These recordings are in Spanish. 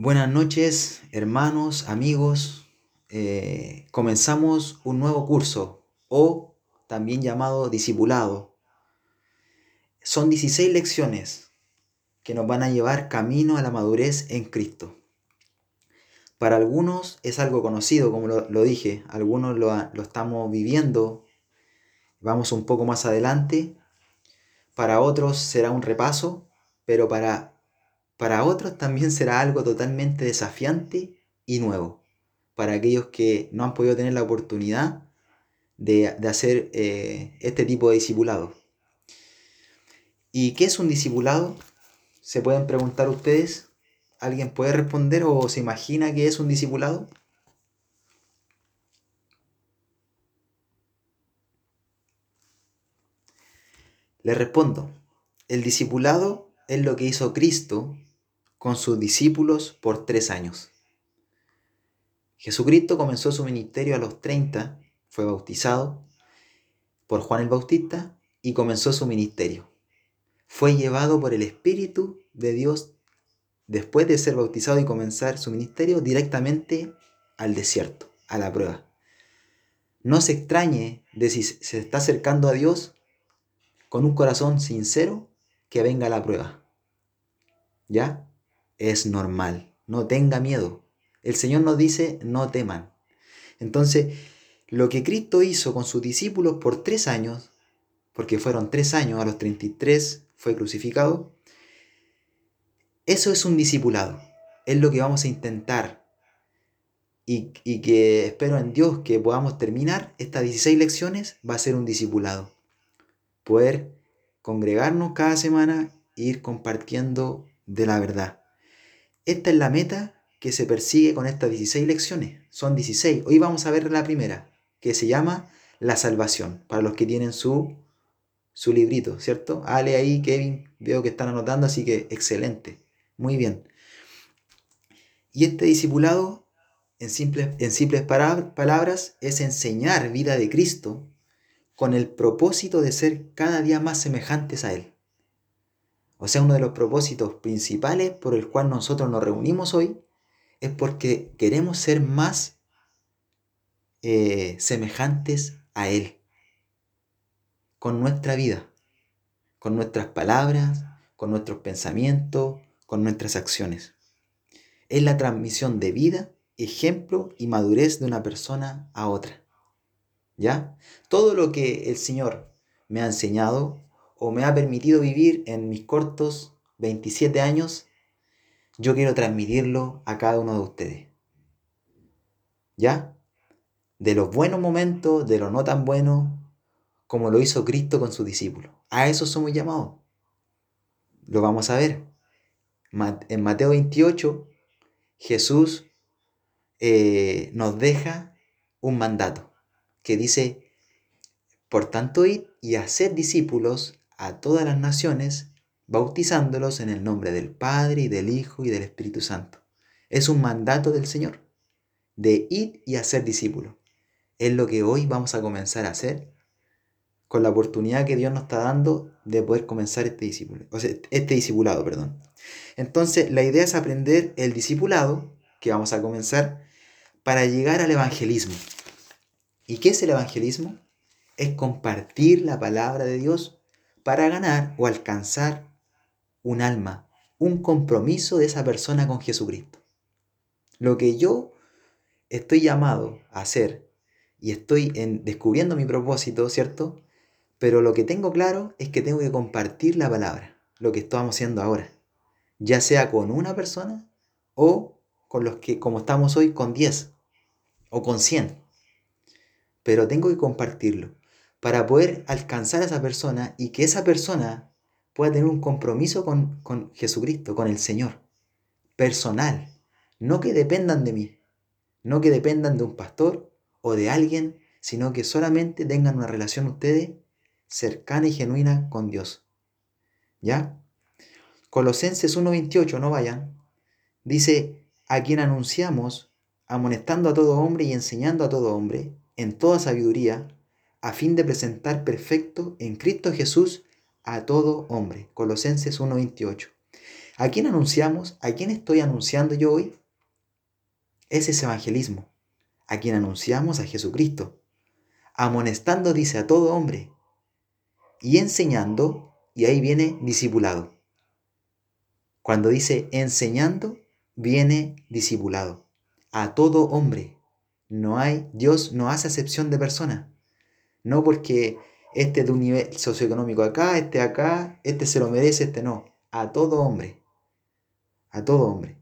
Buenas noches, hermanos, amigos. Eh, comenzamos un nuevo curso, o también llamado discipulado. Son 16 lecciones que nos van a llevar camino a la madurez en Cristo. Para algunos es algo conocido, como lo, dije, algunos lo, lo estamos viviendo, vamos un poco más adelante. Para otros será un repaso, pero para para otros también será algo totalmente desafiante y nuevo. Para aquellos que no han podido tener la oportunidad de, hacer eh, este tipo de discipulado. ¿Y qué es un discipulado? ¿Se pueden preguntar ustedes? ¿Alguien puede responder o se imagina qué es un discipulado? Les respondo. El discipulado es lo que hizo Cristo con sus discípulos por tres años. Jesucristo comenzó su ministerio a los 30, fue bautizado por Juan el Bautista y comenzó su ministerio. Fue llevado por el Espíritu de Dios después de ser bautizado y comenzar su ministerio directamente al desierto, a la prueba. No se extrañe de si se está acercando a Dios con un corazón sincero que venga la prueba. ¿Ya? Es normal. No tenga miedo. El Señor nos dice, no teman. Entonces, lo que Cristo hizo con sus discípulos por tres años, porque fueron tres años, a los 33 fue crucificado, eso es un discipulado. Es lo que vamos a intentar. Y, y que espero en Dios que podamos terminar estas 16 lecciones, va a ser un discipulado. Poder congregarnos cada semana e ir compartiendo de la verdad. Esta es la meta que se persigue con estas 16 lecciones. Son 16. Hoy vamos a ver la primera, que se llama la salvación, para los que tienen su, su librito, ¿cierto? Ale ahí, Kevin, veo que están anotando, así que excelente. Muy bien. Y este discipulado, en simples, en simples palabras, es enseñar vida de Cristo con el propósito de ser cada día más semejantes a Él. O sea, uno de los propósitos principales por el cual nosotros nos reunimos hoy es porque queremos ser más eh, semejantes a Él, con nuestra vida, con nuestras palabras, con nuestros pensamientos, con nuestras acciones. Es la transmisión de vida, ejemplo y madurez de una persona a otra. ¿Ya? Todo lo que el Señor me ha enseñado o me ha permitido vivir en mis cortos 27 años, yo quiero transmitirlo a cada uno de ustedes. ¿Ya? De los buenos momentos, de los no tan buenos, como lo hizo Cristo con sus discípulos. A eso somos llamados. Lo vamos a ver. En Mateo 28, Jesús eh, nos deja un mandato que dice, por tanto, id y haced discípulos a todas las naciones, bautizándolos en el nombre del Padre y del Hijo y del Espíritu Santo. Es un mandato del Señor de ir y hacer discípulos. Es lo que hoy vamos a comenzar a hacer con la oportunidad que Dios nos está dando de poder comenzar este discípulo, o sea, este discipulado, perdón. Entonces, la idea es aprender el discipulado que vamos a comenzar para llegar al evangelismo. ¿Y qué es el evangelismo? Es compartir la palabra de Dios para ganar o alcanzar un alma, un compromiso de esa persona con Jesucristo. Lo que yo estoy llamado a hacer y estoy en, descubriendo mi propósito, ¿cierto? Pero lo que tengo claro es que tengo que compartir la palabra, lo que estamos haciendo ahora, ya sea con una persona o con los que, como estamos hoy, con 10 o con 100. Pero tengo que compartirlo para poder alcanzar a esa persona y que esa persona pueda tener un compromiso con, con Jesucristo, con el Señor, personal, no que dependan de mí, no que dependan de un pastor o de alguien, sino que solamente tengan una relación ustedes cercana y genuina con Dios. ¿Ya? Colosenses 1.28, no vayan, dice, a quien anunciamos, amonestando a todo hombre y enseñando a todo hombre, en toda sabiduría, a fin de presentar perfecto en Cristo Jesús a todo hombre. Colosenses 1:28. ¿A quién anunciamos? ¿A quién estoy anunciando yo hoy? Ese es evangelismo. A quien anunciamos a Jesucristo. Amonestando, dice, a todo hombre. Y enseñando, y ahí viene discipulado. Cuando dice enseñando, viene discipulado. A todo hombre. No hay, Dios no hace acepción de persona. No porque este de un nivel socioeconómico acá, este acá, este se lo merece, este no. A todo hombre. A todo hombre.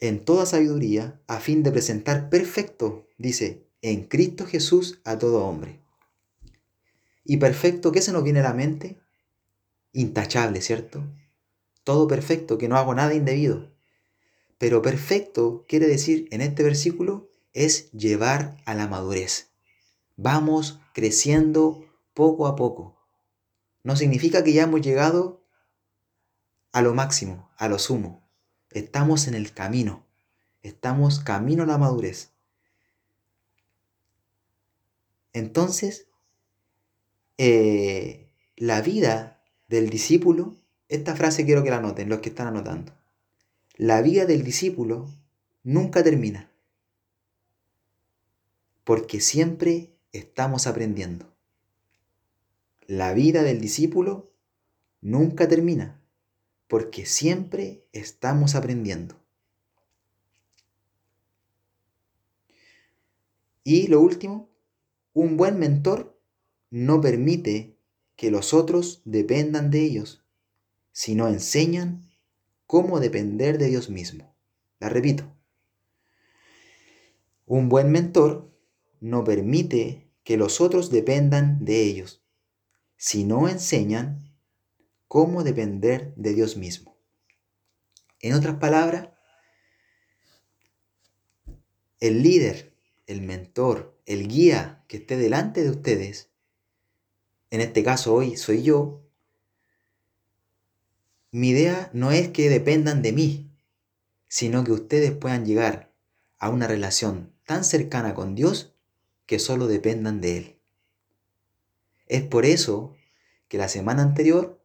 En toda sabiduría, a fin de presentar perfecto, dice, en Cristo Jesús a todo hombre. Y perfecto, ¿qué se nos viene a la mente? Intachable, ¿cierto? Todo perfecto, que no hago nada indebido. Pero perfecto quiere decir en este versículo es llevar a la madurez. Vamos creciendo poco a poco. No significa que ya hemos llegado a lo máximo, a lo sumo. Estamos en el camino. Estamos camino a la madurez. Entonces, eh, la vida del discípulo, esta frase quiero que la anoten, los que están anotando. La vida del discípulo nunca termina porque siempre estamos aprendiendo. La vida del discípulo nunca termina, porque siempre estamos aprendiendo. Y lo último, un buen mentor no permite que los otros dependan de ellos, sino enseñan cómo depender de Dios mismo. La repito. Un buen mentor no permite que los otros dependan de ellos, sino enseñan cómo depender de Dios mismo. En otras palabras, el líder, el mentor, el guía que esté delante de ustedes, en este caso hoy soy yo, mi idea no es que dependan de mí, sino que ustedes puedan llegar a una relación tan cercana con Dios que solo dependan de Él. Es por eso que la semana anterior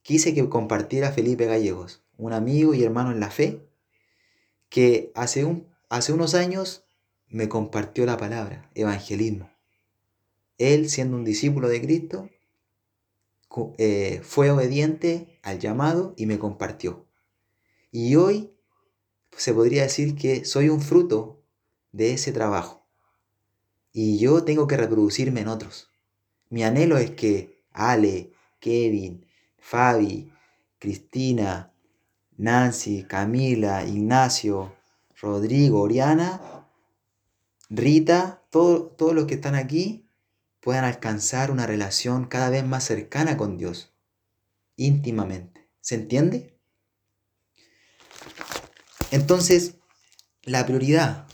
quise que compartiera Felipe Gallegos, un amigo y hermano en la fe, que hace, un, hace unos años me compartió la palabra, evangelismo. Él, siendo un discípulo de Cristo, eh, fue obediente al llamado y me compartió. Y hoy se podría decir que soy un fruto de ese trabajo y yo tengo que reproducirme en otros. Mi anhelo es que Ale, Kevin, Fabi, Cristina, Nancy, Camila, Ignacio, Rodrigo, Oriana, Rita, todos los que están aquí puedan alcanzar una relación cada vez más cercana con Dios, íntimamente. ¿Se entiende? Entonces, la prioridad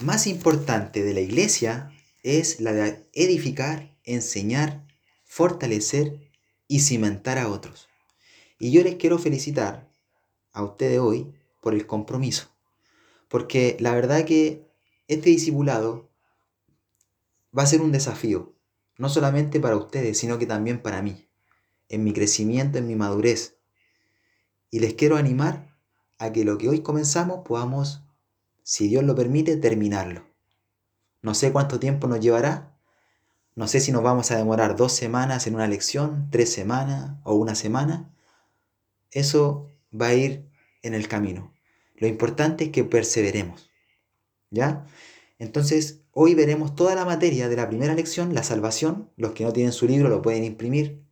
más importante de la iglesia es la de edificar, enseñar, fortalecer y cimentar a otros. Y yo les quiero felicitar a ustedes hoy por el compromiso. Porque la verdad que este discipulado va a ser un desafío, no solamente para ustedes, sino que también para mí, en mi crecimiento, en mi madurez. Y les quiero animar a que lo que hoy comenzamos podamos, si Dios lo permite, terminarlo. No sé cuánto tiempo nos llevará. No sé si nos vamos a demorar dos semanas en una lección, tres semanas o una semana. Eso va a ir en el camino. Lo importante es que perseveremos. ¿Ya? Entonces, hoy veremos toda la materia de la primera lección, la salvación. Los que no tienen su libro lo pueden imprimir.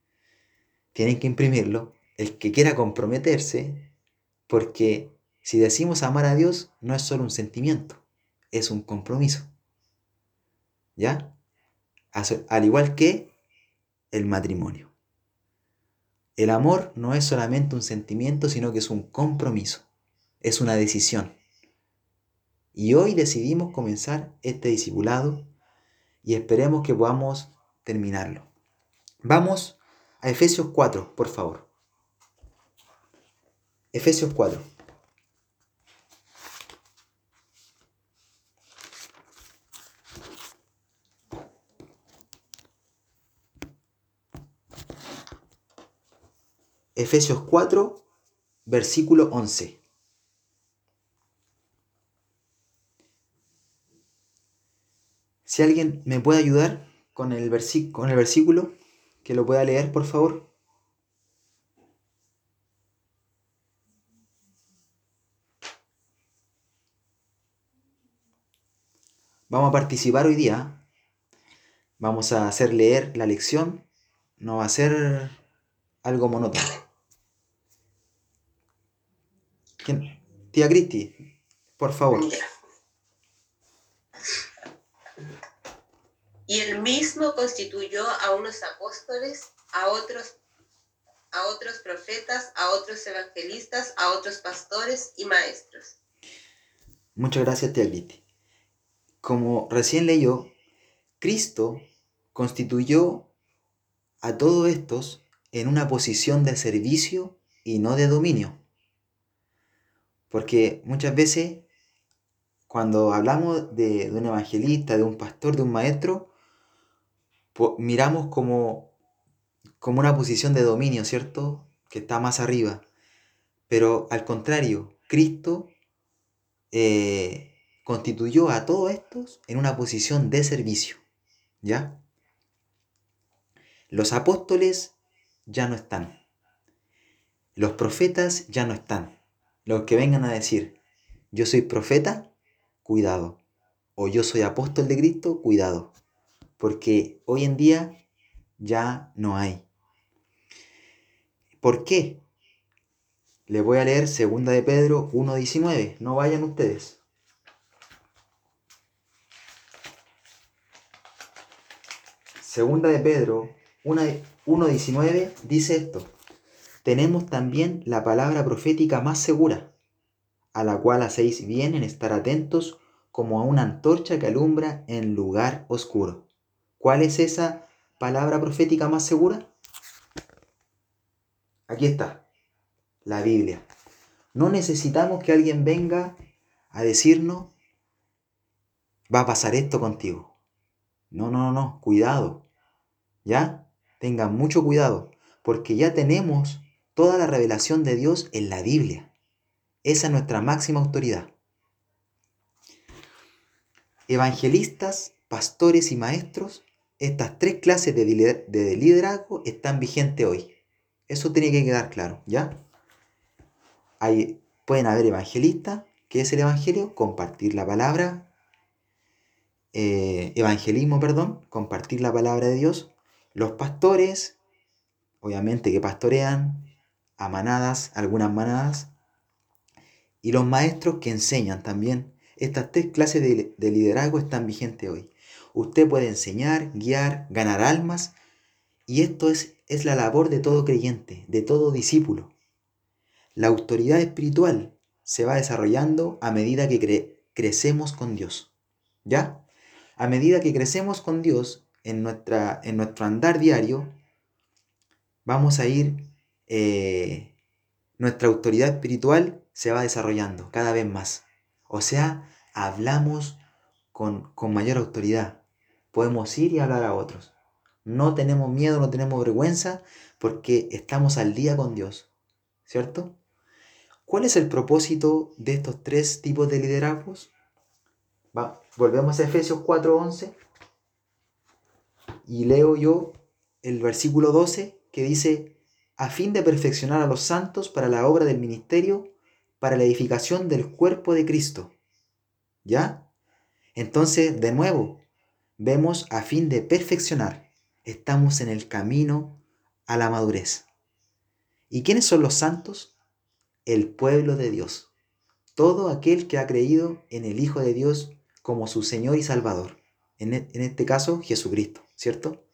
Tienen que imprimirlo. El que quiera comprometerse, porque si decimos amar a Dios, no es solo un sentimiento, es un compromiso. ¿Ya? Al igual que el matrimonio. El amor no es solamente un sentimiento, sino que es un compromiso, es una decisión. Y hoy decidimos comenzar este discipulado y esperemos que podamos terminarlo. Vamos a Efesios 4, por favor. Efesios 4. Efesios 4, versículo 11. Si alguien me puede ayudar con el, con el versículo, que lo pueda leer, por favor. Vamos a participar hoy día. Vamos a hacer leer la lección. No va a ser algo monótono. Tía Cristi, por favor. Y él mismo constituyó a unos apóstoles, a otros, a otros profetas, a otros evangelistas, a otros pastores y maestros. Muchas gracias, tía Cristi. Como recién leyó, Cristo constituyó a todos estos en una posición de servicio y no de dominio. Porque muchas veces cuando hablamos de, un evangelista, de un pastor, de un maestro, miramos como, como una posición de dominio, ¿cierto? Que está más arriba. Pero al contrario, Cristo eh, constituyó a todos estos en una posición de servicio. ¿Ya? Los apóstoles ya no están. Los profetas ya no están. Los que vengan a decir, yo soy profeta, cuidado. O yo soy apóstol de Cristo, cuidado porque hoy en día ya no hay. ¿Por qué? Le voy a leer 2 de Pedro 1.19. No vayan ustedes. Segunda de Pedro 1.19 dice esto. Tenemos también la palabra profética más segura, a la cual hacéis bien en estar atentos como a una antorcha que alumbra en lugar oscuro. ¿Cuál es esa palabra profética más segura? Aquí está, la Biblia. No necesitamos que alguien venga a decirnos, va a pasar esto contigo. No, no, no, cuidado. ¿Ya? Tengan mucho cuidado, porque ya tenemos toda la revelación de Dios en la Biblia. Esa es nuestra máxima autoridad. Evangelistas, pastores y maestros estas tres clases de, liderazgo están vigentes hoy. Eso tiene que quedar claro, ¿ya? Hay, pueden haber evangelistas, ¿qué es el evangelio? Compartir la palabra, eh, evangelismo, perdón, compartir la palabra de Dios. Los pastores, obviamente que pastorean manadas, algunas manadas. Y los maestros que enseñan también. Estas tres clases de, de liderazgo están vigentes hoy. Usted puede enseñar, guiar, ganar almas, y esto es, es la labor de todo creyente, de todo discípulo. La autoridad espiritual se va desarrollando a medida que crecemos con Dios. ¿Ya? A medida que crecemos con Dios en, nuestra, en nuestro andar diario, vamos a ir, eh, nuestra autoridad espiritual se va desarrollando cada vez más. O sea, hablamos con, con mayor autoridad, podemos ir y hablar a otros. No tenemos miedo, no tenemos vergüenza, porque estamos al día con Dios. ¿Cierto? ¿Cuál es el propósito de estos tres tipos de liderazgos? volvemos a Efesios 4:11 y leo yo el versículo 12 que dice, a fin de perfeccionar a los santos para la obra del ministerio, para la edificación del cuerpo de Cristo. ¿Ya? Entonces, de nuevo, vemos a fin de perfeccionar. Estamos en el camino a la madurez. ¿Y quiénes son los santos? El pueblo de Dios. Todo aquel que ha creído en el Hijo de Dios como su Señor y Salvador. En, e, este caso, Jesucristo, ¿cierto?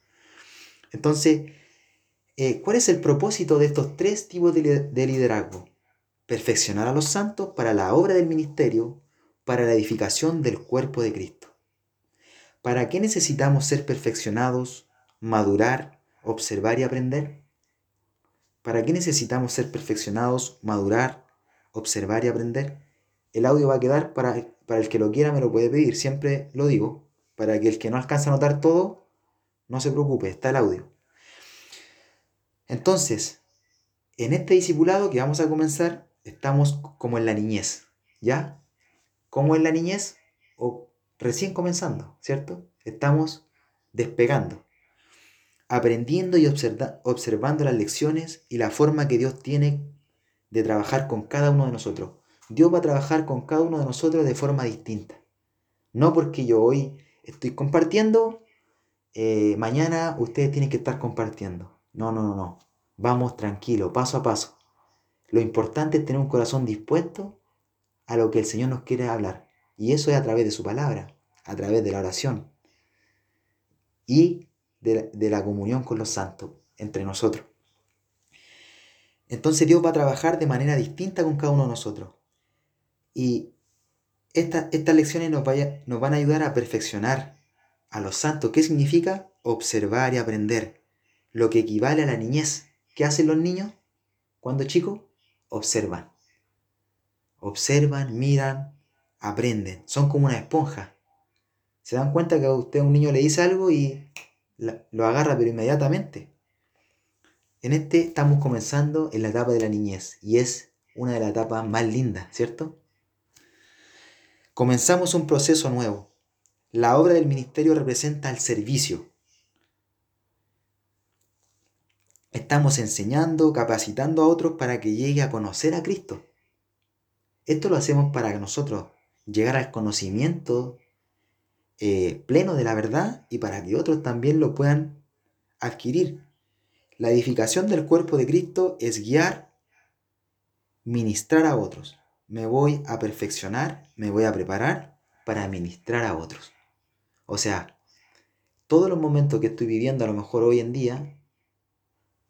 Entonces, eh, ¿cuál es el propósito de estos tres tipos de liderazgo? Perfeccionar a los santos para la obra del ministerio, para la edificación del cuerpo de Cristo. ¿Para qué necesitamos ser perfeccionados, madurar, observar y aprender? ¿Para qué necesitamos ser perfeccionados, madurar, observar y aprender? El audio va a quedar para, para el que lo quiera, me lo puede pedir, siempre lo digo, para que el que no alcanza a notar todo, no se preocupe, está el audio. Entonces, en este discipulado que vamos a comenzar, estamos como en la niñez, ¿ya? Como en la niñez o recién comenzando, ¿cierto? Estamos despegando, aprendiendo y observa- observando las lecciones y la forma que Dios tiene de trabajar con cada uno de nosotros. Dios va a trabajar con cada uno de nosotros de forma distinta. No porque yo hoy estoy compartiendo, eh, mañana ustedes tienen que estar compartiendo. No, no, no, no. Vamos tranquilo, paso a paso. Lo importante es tener un corazón dispuesto a lo que el Señor nos quiere hablar. Y eso es a través de su palabra, a través de la oración y de la, comunión con los santos entre nosotros. Entonces Dios va a trabajar de manera distinta con cada uno de nosotros. Y esta- estas lecciones nos, vaya- nos van a ayudar a perfeccionar a los santos. ¿Qué significa? Observar y aprender. Lo que equivale a la niñez. ¿Qué hacen los niños cuando chicos? Observan. Observan, miran, aprenden. Son como una esponja. Se dan cuenta que a usted un niño le dice algo y lo agarra pero inmediatamente. En este estamos comenzando en la etapa de la niñez y es una de las etapas más lindas, ¿cierto? Comenzamos un proceso nuevo. La obra del ministerio representa el servicio. Estamos enseñando, capacitando a otros para que llegue a conocer a Cristo. Esto lo hacemos para que nosotros llegar al conocimiento eh, pleno de la verdad y para que otros también lo puedan adquirir. La edificación del cuerpo de Cristo es guiar, ministrar a otros. Me voy a perfeccionar, me voy a preparar para ministrar a otros. O sea, todos los momentos que estoy viviendo a lo mejor hoy en día,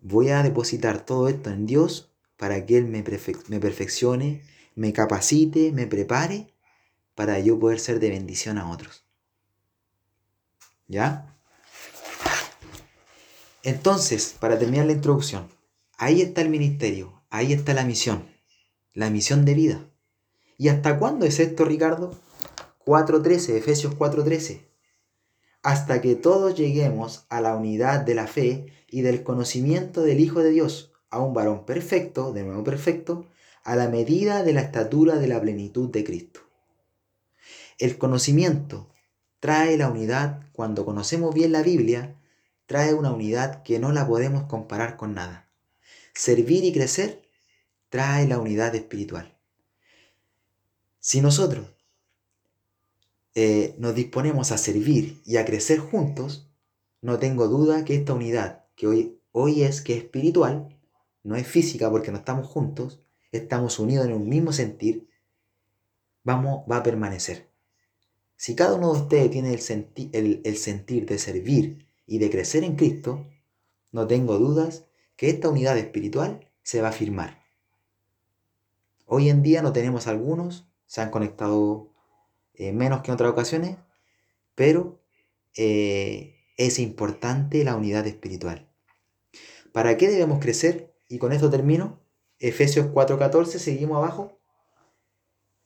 voy a depositar todo esto en Dios para que Él me, me perfeccione, me capacite, me prepare para yo poder ser de bendición a otros. ¿Ya? Entonces, para terminar la introducción, ahí está el ministerio, ahí está la misión, la misión de vida. ¿Y hasta cuándo es esto, Ricardo? 4.13, Efesios 4.13. Hasta que todos lleguemos a la unidad de la fe y del conocimiento del Hijo de Dios, a un varón perfecto, de nuevo perfecto, a la medida de la estatura de la plenitud de Cristo. El conocimiento trae la unidad cuando conocemos bien la Biblia, trae una unidad que no la podemos comparar con nada. Servir y crecer trae la unidad espiritual. Si nosotros eh, nos disponemos a servir y a crecer juntos, no tengo duda que esta unidad, que hoy, hoy es que es espiritual, no es física porque no estamos juntos, estamos unidos en un mismo sentir, vamos, va a permanecer. Si cada uno de ustedes tiene el, senti- el- el sentir de servir y de crecer en Cristo, no tengo dudas que esta unidad espiritual se va a firmar. Hoy en día no tenemos algunos, se han conectado eh, menos que en otras ocasiones, pero eh, es importante la unidad espiritual. ¿Para qué debemos crecer? Y con esto termino. Efesios 4.14, seguimos abajo.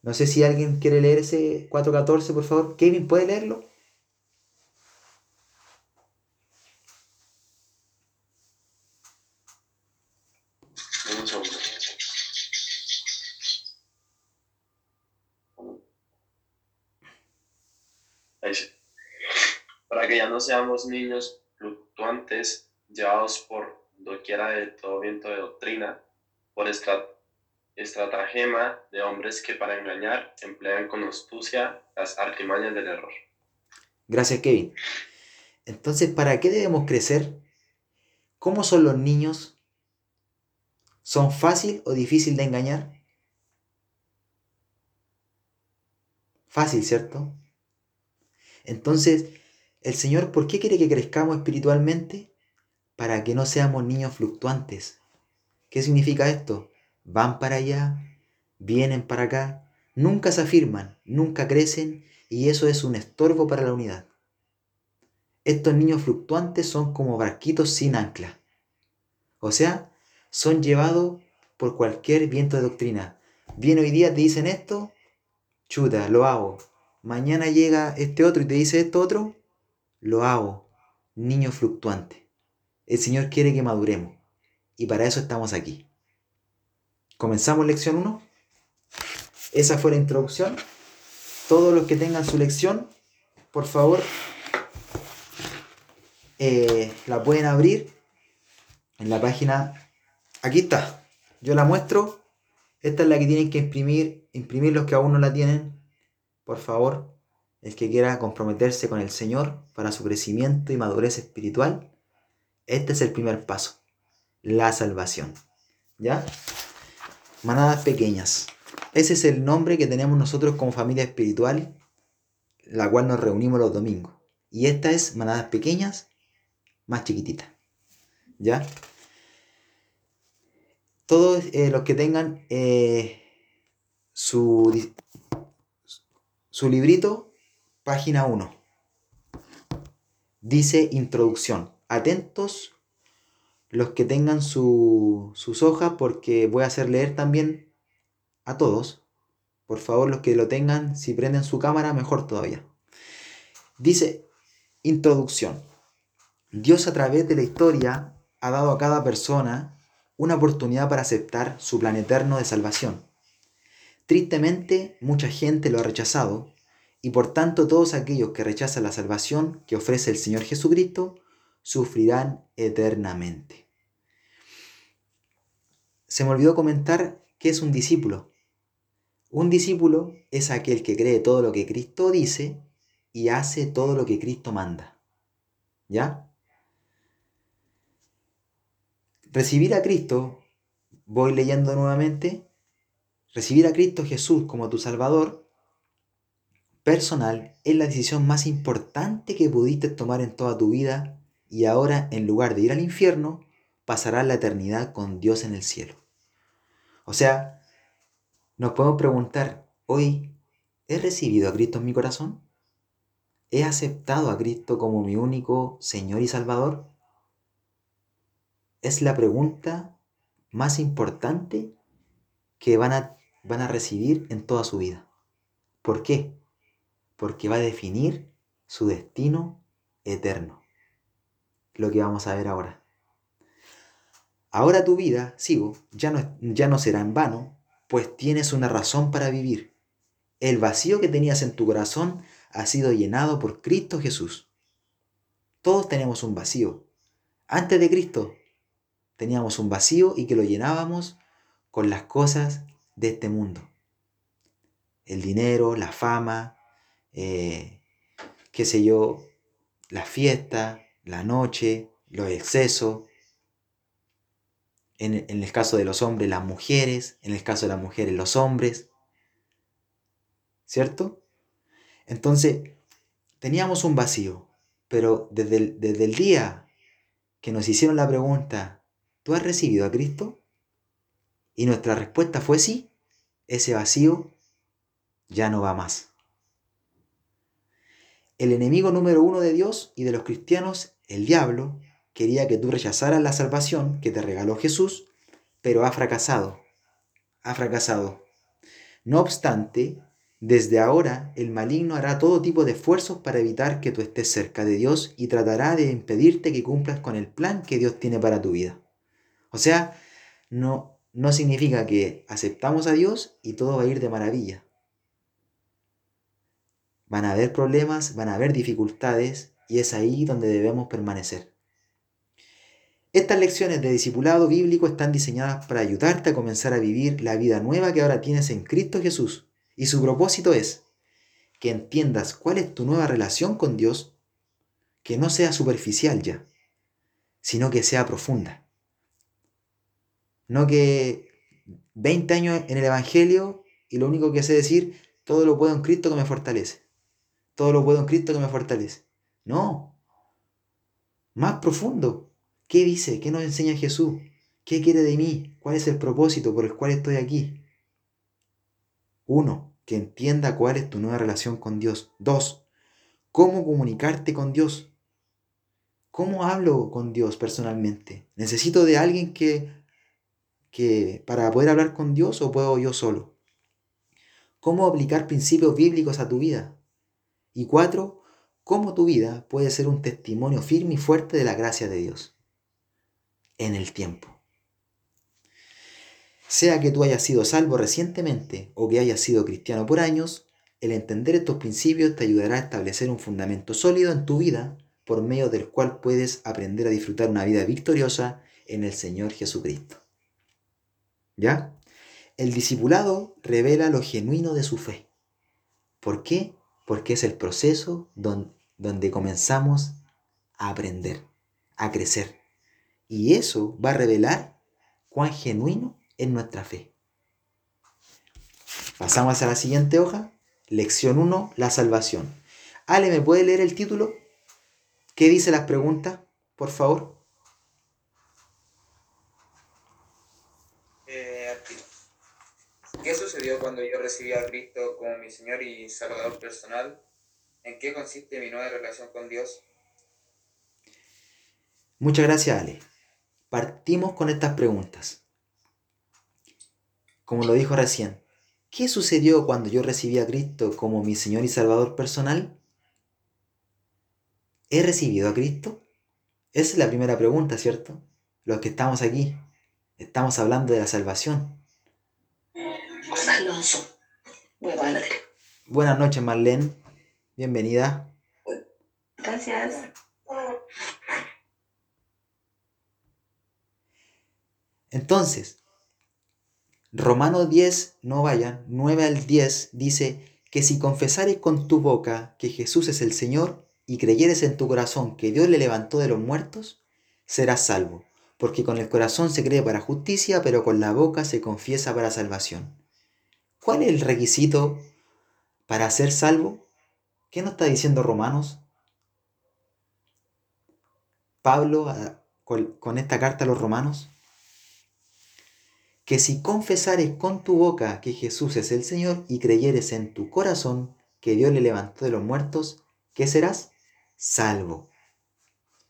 No sé si alguien quiere leer ese 4.14, por favor. Kevin, ¿puede leerlo? Para que ya no seamos niños fluctuantes, llevados por doquiera de todo viento de doctrina, por estra- estratagema de hombres que para engañar emplean con astucia las artimañas del error. Gracias, Kevin. Entonces, ¿para qué debemos crecer? ¿Cómo son los niños? ¿Son fácil o difícil de engañar? Fácil, ¿cierto? Entonces, ¿el Señor por qué quiere que crezcamos espiritualmente? Para que no seamos niños fluctuantes. ¿Qué significa esto? Van para allá, vienen para acá, nunca se afirman, nunca crecen y eso es un estorbo para la unidad. Estos niños fluctuantes son como barquitos sin ancla. O sea, son llevados por cualquier viento de doctrina. Viene hoy día, te dicen esto, chuta, lo hago. Mañana llega este otro y te dice esto otro, lo hago. Niño fluctuante. El Señor quiere que maduremos. Y para eso estamos aquí. comenzamos lección 1. Esa fue la introducción. Todos los que tengan su lección, por favor, eh, la pueden abrir en la página. Aquí está. Yo la muestro. Esta es la que tienen que imprimir, imprimir los que aún no la tienen. Por favor, el que quiera comprometerse con el Señor para su crecimiento y madurez espiritual, este es el primer paso, la salvación. ¿Ya? Manadas pequeñas. Ese es el nombre que tenemos nosotros como familia espiritual, la cual nos reunimos los domingos. Y esta es manadas pequeñas, más chiquititas. ¿Ya? Todos eh, los que tengan eh, su, su librito, página 1. Dice introducción. Atentos los que tengan sus hojas porque voy a hacer leer también a todos. Por favor, los que lo tengan, si prenden su cámara, mejor todavía. Dice, introducción. Dios a través de la historia ha dado a cada persona una oportunidad para aceptar su plan eterno de salvación. Tristemente, mucha gente lo ha rechazado y por tanto todos aquellos que rechazan la salvación que ofrece el Señor Jesucristo sufrirán eternamente. Se me olvidó comentar qué es un discípulo. Un discípulo es aquel que cree todo lo que Cristo dice y hace todo lo que Cristo manda. ¿Ya? Recibir a Cristo, voy leyendo nuevamente, recibir a Cristo Jesús como tu Salvador personal es la decisión más importante que pudiste tomar en toda tu vida y ahora en lugar de ir al infierno, pasarás la eternidad con Dios en el cielo. O sea, nos podemos preguntar, hoy, ¿he recibido a Cristo en mi corazón? ¿He aceptado a Cristo como mi único Señor y Salvador? es la pregunta más importante que van a, van a recibir en toda su vida. ¿Por qué? Porque va a definir su destino eterno. Lo que vamos a ver ahora. Ahora tu vida, sigo, ya no, ya no será en vano, pues tienes una razón para vivir. El vacío que tenías en tu corazón ha sido llenado por Cristo Jesús. Todos tenemos un vacío. Antes de Cristo teníamos un vacío y que lo llenábamos con las cosas de este mundo. El dinero, la fama, eh, qué sé yo, la fiesta, la noche, los excesos. En, el caso de los hombres, las mujeres. En el caso de las mujeres, los hombres. ¿Cierto? Entonces, teníamos un vacío, pero desde desde el día que nos hicieron la pregunta, ¿Tú has recibido a Cristo? Y nuestra respuesta fue sí. Ese vacío ya no va más. El enemigo número uno de Dios y de los cristianos, el diablo, quería que tú rechazaras la salvación que te regaló Jesús, pero ha fracasado. Ha fracasado. No obstante, desde ahora el maligno hará todo tipo de esfuerzos para evitar que tú estés cerca de Dios y tratará de impedirte que cumplas con el plan que Dios tiene para tu vida. O sea, no, no significa que aceptamos a Dios y todo va a ir de maravilla. Van a haber problemas, van a haber dificultades y es ahí donde debemos permanecer. Estas lecciones de discipulado bíblico están diseñadas para ayudarte a comenzar a vivir la vida nueva que ahora tienes en Cristo Jesús. Y su propósito es que entiendas cuál es tu nueva relación con Dios, que no sea superficial ya, sino que sea profunda. No que 20 años en el Evangelio y lo único que sé decir, todo lo puedo en Cristo que me fortalece. Todo lo puedo en Cristo que me fortalece. No. Más profundo. ¿Qué dice? ¿Qué nos enseña Jesús? ¿Qué quiere de mí? ¿Cuál es el propósito por el cual estoy aquí? Uno, que entienda cuál es tu nueva relación con Dios. Dos, cómo comunicarte con Dios. ¿Cómo hablo con Dios personalmente? Necesito de alguien que que para poder hablar con Dios o puedo yo solo? ¿Cómo aplicar principios bíblicos a tu vida? Y cuatro, ¿cómo tu vida puede ser un testimonio firme y fuerte de la gracia de Dios en el tiempo? Sea que tú hayas sido salvo recientemente o que hayas sido cristiano por años, el entender estos principios te ayudará a establecer un fundamento sólido en tu vida por medio del cual puedes aprender a disfrutar una vida victoriosa en el Señor Jesucristo. ¿Ya? El discipulado revela lo genuino de su fe. ¿Por qué? Porque es el proceso donde comenzamos a aprender, a crecer. Y eso va a revelar cuán genuino es nuestra fe. Pasamos a la siguiente hoja. Lección 1, la salvación. Ale, ¿me puede leer el título? ¿Qué dice las preguntas, por favor? Eh, ¿Qué sucedió cuando yo recibí a Cristo como mi Señor y Salvador personal? ¿En qué consiste mi nueva relación con Dios? Muchas gracias, Ale. Partimos con estas preguntas. Como lo dijo recién, ¿qué sucedió cuando yo recibí a Cristo como mi Señor y Salvador personal? ¿He recibido a Cristo? Esa es la primera pregunta, ¿cierto? Los que estamos aquí, estamos hablando de la salvación. Alonso, muy buenas Buenas noches, Marlene. Bienvenida. Gracias. Entonces, Romano 10, no vayan, 9 al 10 dice que si confesares con tu boca que Jesús es el Señor y creyeres en tu corazón que Dios le levantó de los muertos, serás salvo, porque con el corazón se cree para justicia, pero con la boca se confiesa para salvación. ¿Cuál es el requisito para ser salvo? ¿Qué nos está diciendo Romanos? Pablo con esta carta a los romanos que si confesares con tu boca que Jesús es el Señor y creyeres en tu corazón que Dios le levantó de los muertos, ¿qué serás? Salvo.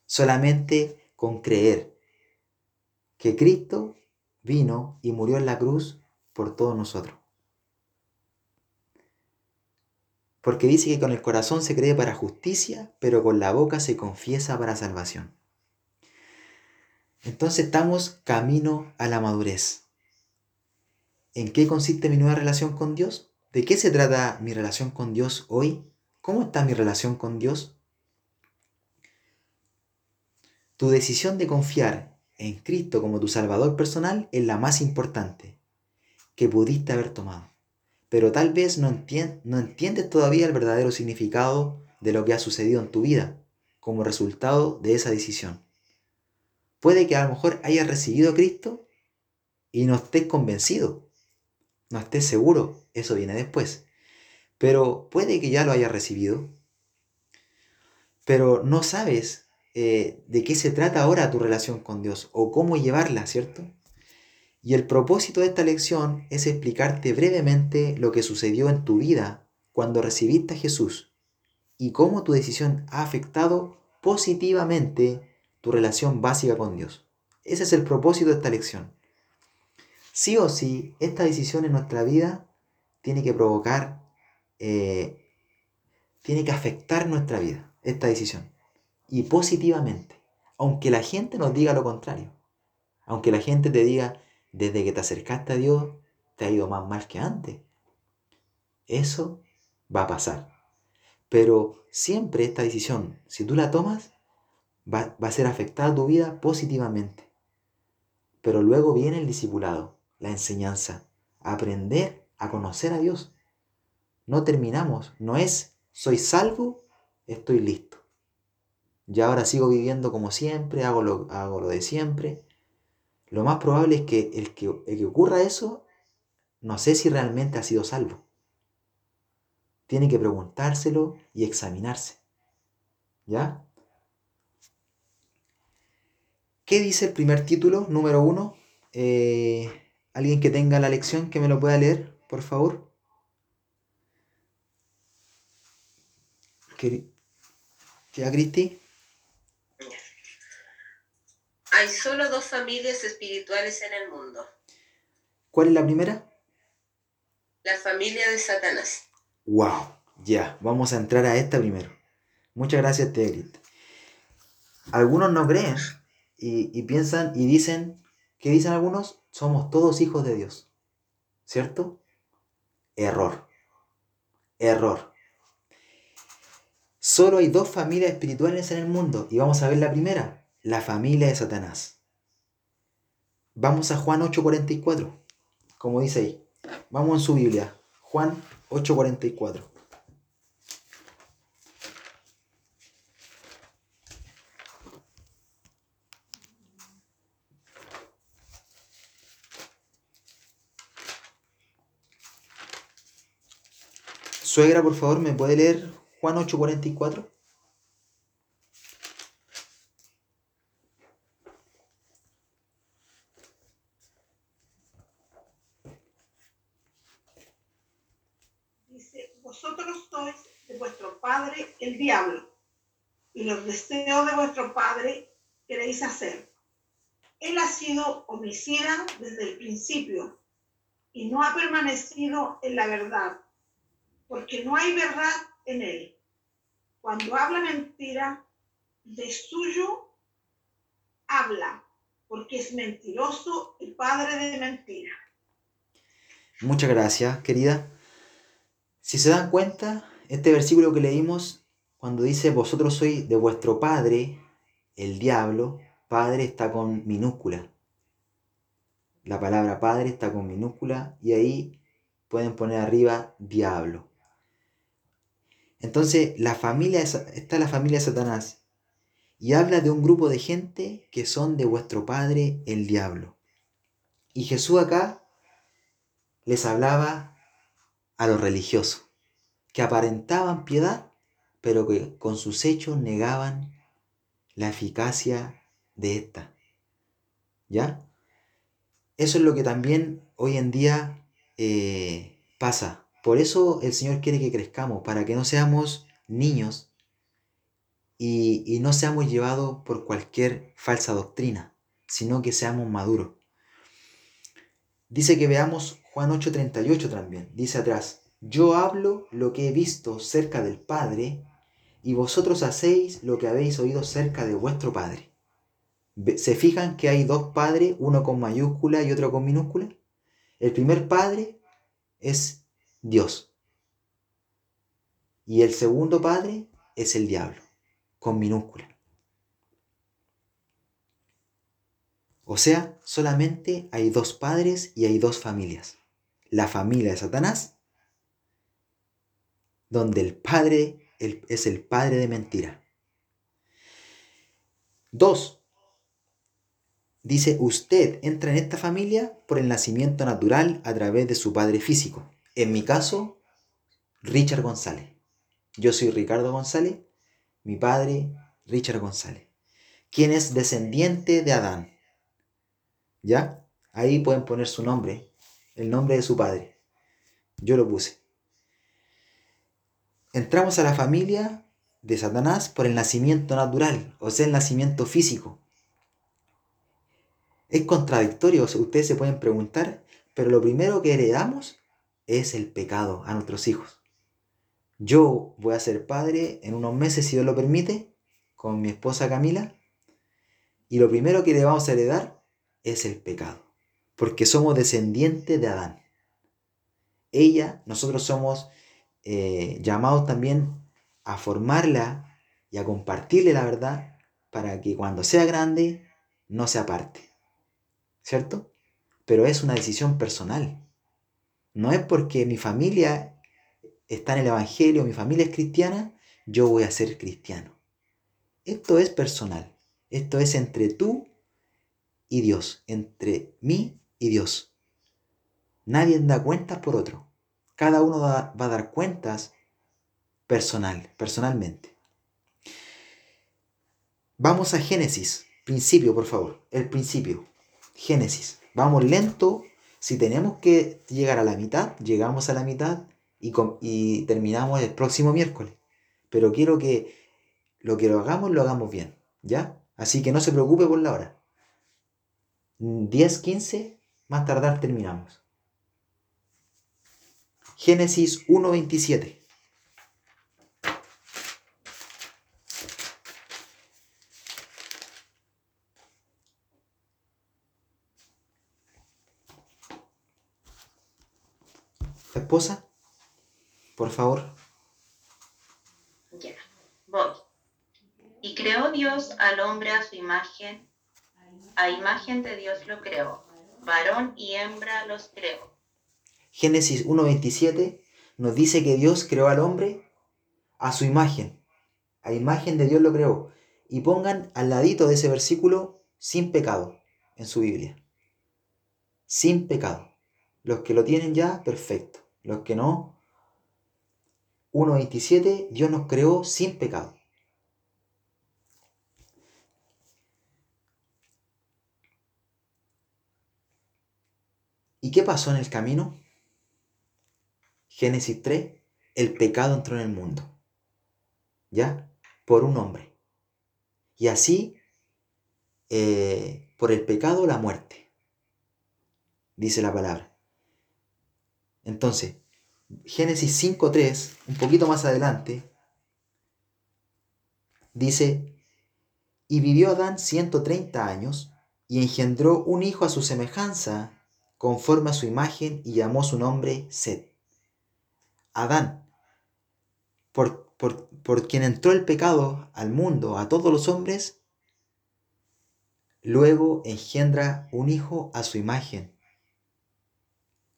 Solamente con creer que Cristo vino y murió en la cruz por todos nosotros. Porque dice que con el corazón se cree para justicia, pero con la boca se confiesa para salvación. Entonces estamos camino a la madurez. ¿En qué consiste mi nueva relación con Dios? ¿De qué se trata mi relación con Dios hoy? ¿Cómo está mi relación con Dios? Tu decisión de confiar en Cristo como tu Salvador personal es la más importante que pudiste haber tomado. Pero tal vez no, no entiendes todavía el verdadero significado de lo que ha sucedido en tu vida como resultado de esa decisión. Puede que a lo mejor hayas recibido a Cristo y no estés convencido no estés seguro, eso viene después. Pero puede que ya lo hayas recibido, pero no sabes eh, de qué se trata ahora tu relación con Dios o cómo llevarla, ¿cierto? Y el propósito de esta lección es explicarte brevemente lo que sucedió en tu vida cuando recibiste a Jesús y cómo tu decisión ha afectado positivamente tu relación básica con Dios. Ese es el propósito de esta lección. Sí o sí, esta decisión en nuestra vida tiene que provocar, eh, tiene que afectar nuestra vida, esta decisión. Y positivamente, aunque la gente nos diga lo contrario. Aunque la gente te diga, desde que te acercaste a Dios, te ha ido más mal que antes. Eso va a pasar. Pero siempre esta decisión, si tú la tomas, va, va a ser afectada tu vida positivamente. Pero luego viene el discipulado la enseñanza, aprender a conocer a Dios. No terminamos, no es soy salvo, estoy listo. Ya ahora sigo viviendo como siempre, hago lo, hago lo de siempre. Lo más probable es que el, que el que ocurra eso, no sé si realmente ha sido salvo. Tiene que preguntárselo y examinarse. ¿Ya? ¿Qué dice el primer título, número uno? Eh, ¿Alguien que tenga la lección que me lo pueda leer, por favor? ¿Qué, ¿Qué Cristi? Hay solo dos familias espirituales en el mundo. ¿Cuál es la primera? La familia de Satanás. Wow, ya, vamos a entrar a esta primero. Muchas gracias, Tegrit. Algunos no creen y, y piensan y dicen ¿Qué dicen algunos? Somos todos hijos de Dios. ¿Cierto? Error. Error. Solo hay dos familias espirituales en el mundo y vamos a ver la primera, la familia de Satanás. Vamos a Juan 8:44, como dice ahí. Vamos en su Biblia, Juan 8:44. Suegra, por favor, ¿me puede leer Juan 8:44? Dice, vosotros sois de vuestro padre el diablo, y los deseos de vuestro padre queréis hacer. Él ha sido homicida desde el principio y no ha permanecido en la verdad, porque no hay verdad en él. Cuando habla mentira, de suyo habla, porque es mentiroso y padre de mentira. Muchas gracias, querida. Si se dan cuenta, este versículo que leímos, cuando dice vosotros sois de vuestro padre, el diablo, padre está con minúscula. La palabra padre está con minúscula y ahí pueden poner arriba diablo. Entonces, la familia está la familia de Satanás y habla de un grupo de gente que son de vuestro padre, el diablo. Y Jesús acá les hablaba a los religiosos, que aparentaban piedad, pero que con sus hechos negaban la eficacia de esta. ¿Ya? Eso es lo que también hoy en día eh, pasa. Por eso el Señor quiere que crezcamos, para que no seamos niños y, y no seamos llevados por cualquier falsa doctrina, sino que seamos maduros. Dice que veamos Juan 8:38 también. Dice atrás, yo hablo lo que he visto cerca del Padre y vosotros hacéis lo que habéis oído cerca de vuestro Padre. ¿Se fijan que hay dos padres, uno con mayúscula y otro con minúscula? El primer padre es Dios. Y el segundo padre es el diablo, con minúscula. O sea, solamente hay dos padres y hay dos familias. La familia de Satanás, donde el padre es el padre de mentira. Dos, dice, usted entra en esta familia por el nacimiento natural a través de su padre físico. En mi caso, Richard González. Yo soy Ricardo González, mi padre, Richard González, quien es descendiente de Adán. ¿Ya? Ahí pueden poner su nombre, el nombre de su padre. Yo lo puse. Entramos a la familia de Satanás por el nacimiento natural, o sea, el nacimiento físico. Es contradictorio, ustedes se pueden preguntar, pero lo primero que heredamos es el pecado a nuestros hijos. Yo voy a ser padre en unos meses, si Dios lo permite, con mi esposa Camila, y lo primero que le vamos a heredar es el pecado, porque somos descendientes de Adán. Ella, nosotros somos eh, llamados también a formarla y a compartirle la verdad para que cuando sea grande no se aparte. ¿Cierto? Pero es una decisión personal. No es porque mi familia está en el Evangelio, mi familia es cristiana, yo voy a ser cristiano. Esto es personal. Esto es entre tú y Dios, entre mí y Dios. Nadie da cuentas por otro. Cada uno va, a dar cuentas personal, personalmente. Vamos a Génesis, principio, por favor, el principio. Génesis. Vamos lento. Si tenemos que llegar a la mitad, llegamos a la mitad y, y terminamos el próximo miércoles. Pero quiero que lo que lo hagamos, lo hagamos bien. ¿Ya? Así que no se preocupe por la hora. 10, 15, más tardar terminamos. Génesis 1, 27. esposa? Por favor. Ya, voy. Y creó Dios al hombre a su imagen, a imagen de Dios lo creó, varón y hembra los creó. Génesis 1.27 nos dice que Dios creó al hombre a su imagen. A imagen de Dios lo creó. Y pongan al ladito de ese versículo sin pecado en su Biblia. Sin pecado. Los que lo tienen ya, perfecto. Los que no, 1.27, Dios nos creó sin pecado. ¿Y qué pasó en el camino? Génesis 3, el pecado entró en el mundo. ¿Ya? Por un hombre. Y así, eh, por el pecado, la muerte. Dice la palabra. Entonces, Génesis 5.3, un poquito más adelante, dice, y vivió Adán 130 años y engendró un hijo a su semejanza, conforme a su imagen, y llamó su nombre Set. Adán, por, por, por quien entró el pecado al mundo, a todos los hombres, luego engendra un hijo a su imagen,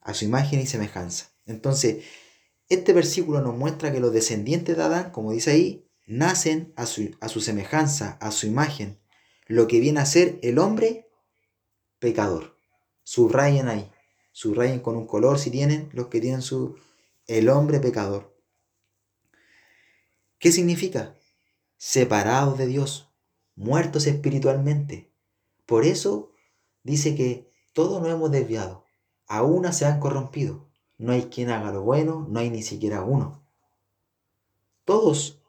a su imagen y semejanza. Entonces, este versículo nos muestra que los descendientes de Adán, como dice ahí, nacen a su, a su semejanza, a su imagen, lo que viene a ser el hombre pecador. Subrayen ahí, subrayen con un color si tienen, los que tienen su, el hombre pecador. ¿Qué significa? Separados de Dios, muertos espiritualmente. Por eso dice que todos nos hemos desviado, a una se han corrompido. No hay quien haga lo bueno, no hay ni siquiera uno. Todos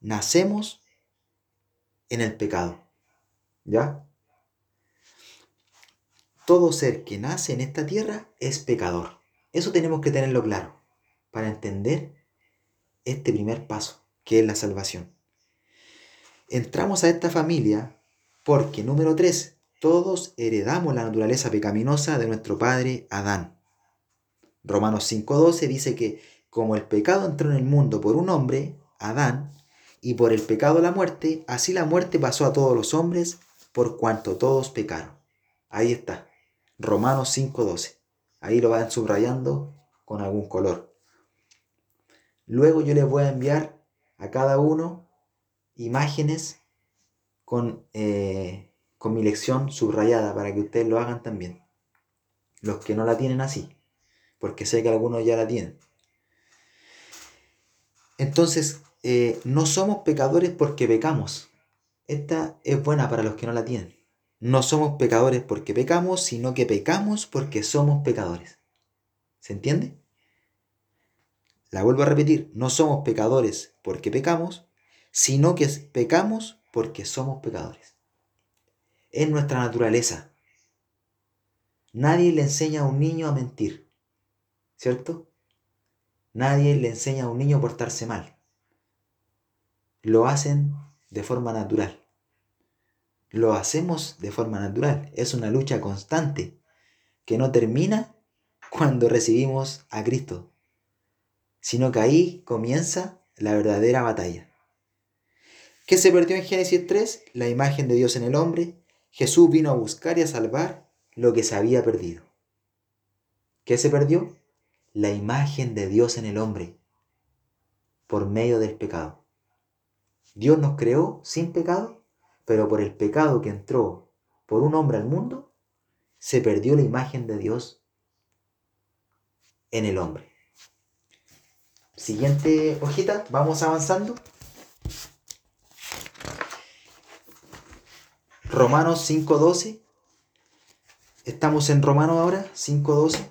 nacemos en el pecado. ¿Ya? Todo ser que nace en esta tierra es pecador. Eso tenemos que tenerlo claro para entender este primer paso, que es la salvación. Entramos a esta familia porque, número 3, todos heredamos la naturaleza pecaminosa de nuestro padre Adán. Romanos 5.12 dice que como el pecado entró en el mundo por un hombre, Adán, y por el pecado la muerte, así la muerte pasó a todos los hombres por cuanto todos pecaron. Ahí está, Romanos 5.12. Ahí lo van subrayando con algún color. Luego yo les voy a enviar a cada uno imágenes con, eh, con mi lección subrayada para que ustedes lo hagan también. Los que no la tienen así, porque sé que algunos ya la tienen. Entonces, eh, no somos pecadores porque pecamos. Esta es buena para los que no la tienen. No somos pecadores porque pecamos, sino que pecamos porque somos pecadores. ¿Se entiende? La vuelvo a repetir, no somos pecadores porque pecamos, sino que pecamos porque somos pecadores. Es nuestra naturaleza. Nadie le enseña a un niño a mentir, ¿cierto? Nadie le enseña a un niño a portarse mal. Lo hacen de forma natural. Lo hacemos de forma natural. Es una lucha constante que no termina cuando recibimos a Cristo, sino que ahí comienza la verdadera batalla. ¿Qué se perdió en Génesis 3? La imagen de Dios en el hombre. Jesús vino a buscar y a salvar lo que se había perdido. ¿Qué se perdió? La imagen de Dios en el hombre por medio del pecado. Dios nos creó sin pecado, pero por el pecado que entró por un hombre al mundo, se perdió la imagen de Dios en el hombre. Siguiente hojita, vamos avanzando. Romanos 5.12. Estamos en Romanos ahora, 5.12.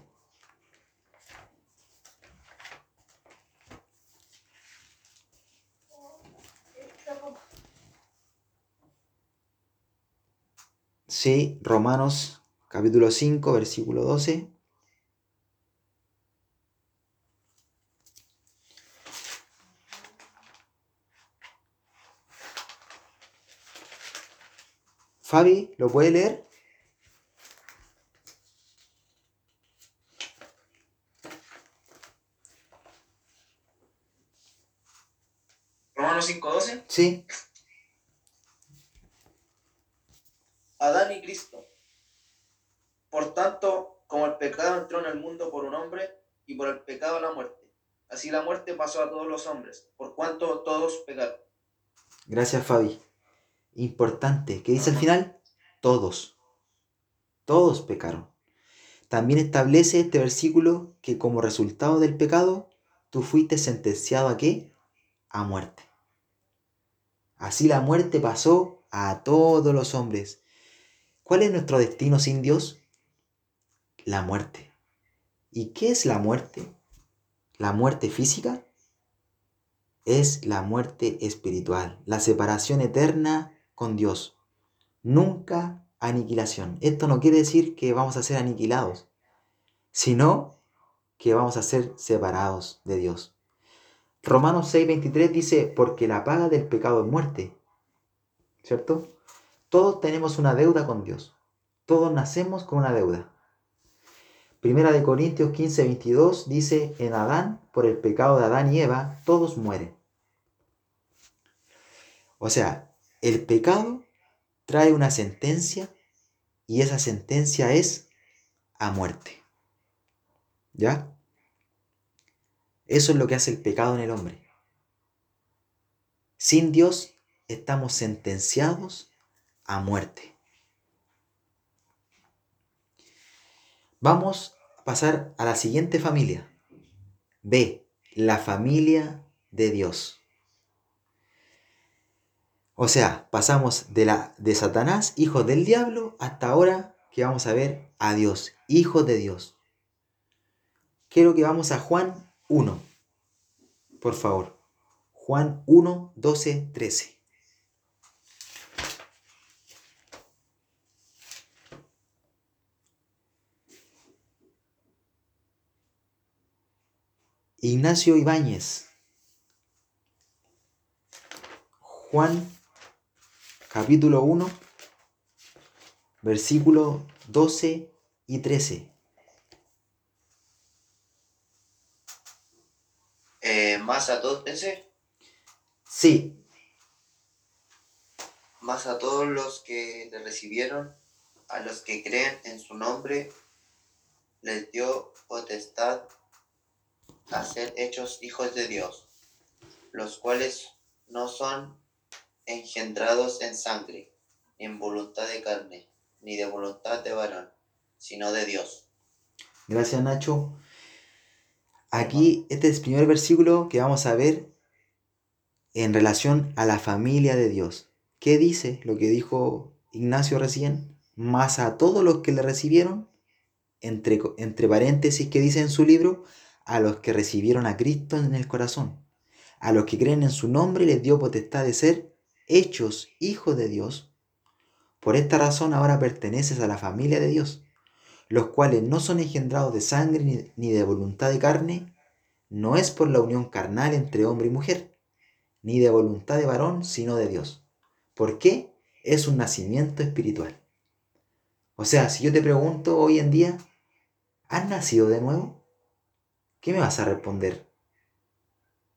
Sí, Romanos capítulo 5, versículo 12. Fabi, ¿lo puede leer? Romanos 5.12. Sí. Y Cristo. Por tanto, como el pecado entró en el mundo por un hombre, y por el pecado la muerte. Así la muerte pasó a todos los hombres, por cuanto todos pecaron. gracias Fabi. Importante, ¿qué dice al final? Todos. Todos pecaron. También establece este versículo que como resultado del pecado, tú fuiste sentenciado a qué? A muerte. Así la muerte pasó a todos los hombres. ¿Cuál es nuestro destino sin Dios? La muerte. ¿Y qué es la muerte? ¿La muerte física? Es la muerte espiritual, la separación eterna con Dios. Nunca aniquilación. Esto no quiere decir que vamos a ser aniquilados, sino que vamos a ser separados de Dios. Romanos 6:23 dice, porque la paga del pecado es muerte. ¿Cierto? Todos tenemos una deuda con Dios. Todos nacemos con una deuda. Primera de Corintios 15, 22 dice, en Adán, por el pecado de Adán y Eva, todos mueren. O sea, el pecado trae una sentencia y esa sentencia es a muerte. ¿Ya? Eso es lo que hace el pecado en el hombre. Sin Dios estamos sentenciados a muerte. Vamos a pasar a la siguiente familia. B, la familia de Dios. O sea, pasamos de la de Satanás, hijo del diablo, hasta ahora que vamos a ver a Dios, hijo de Dios. Quiero que vamos a Juan 1. Por favor. Juan 1, 12, 13. Ignacio Ibáñez. Juan capítulo 1, versículo 12 y 13. Eh, más a todos, ese, Sí, más a todos los que le recibieron, a los que creen en su nombre, les dio potestad a ser hechos hijos de Dios, los cuales no son engendrados en sangre, ni en voluntad de carne, ni de voluntad de varón, sino de Dios. gracias Nacho. Aquí este es el primer versículo que vamos a ver en relación a la familia de Dios. ¿Qué dice lo que dijo Ignacio recién? Más a todos los que le recibieron, entre, entre paréntesis que dice en su libro, a los que recibieron a Cristo en el corazón. A los que creen en su nombre les dio potestad de ser hechos hijos de Dios. Por esta razón ahora perteneces a la familia de Dios, los cuales no son engendrados de sangre ni, de voluntad de carne, no es por la unión carnal entre hombre y mujer, ni de voluntad de varón, sino de Dios. ¿Por qué? Es un nacimiento espiritual. O sea, si yo te pregunto hoy en día, ¿has nacido de nuevo? ¿Qué me vas a responder?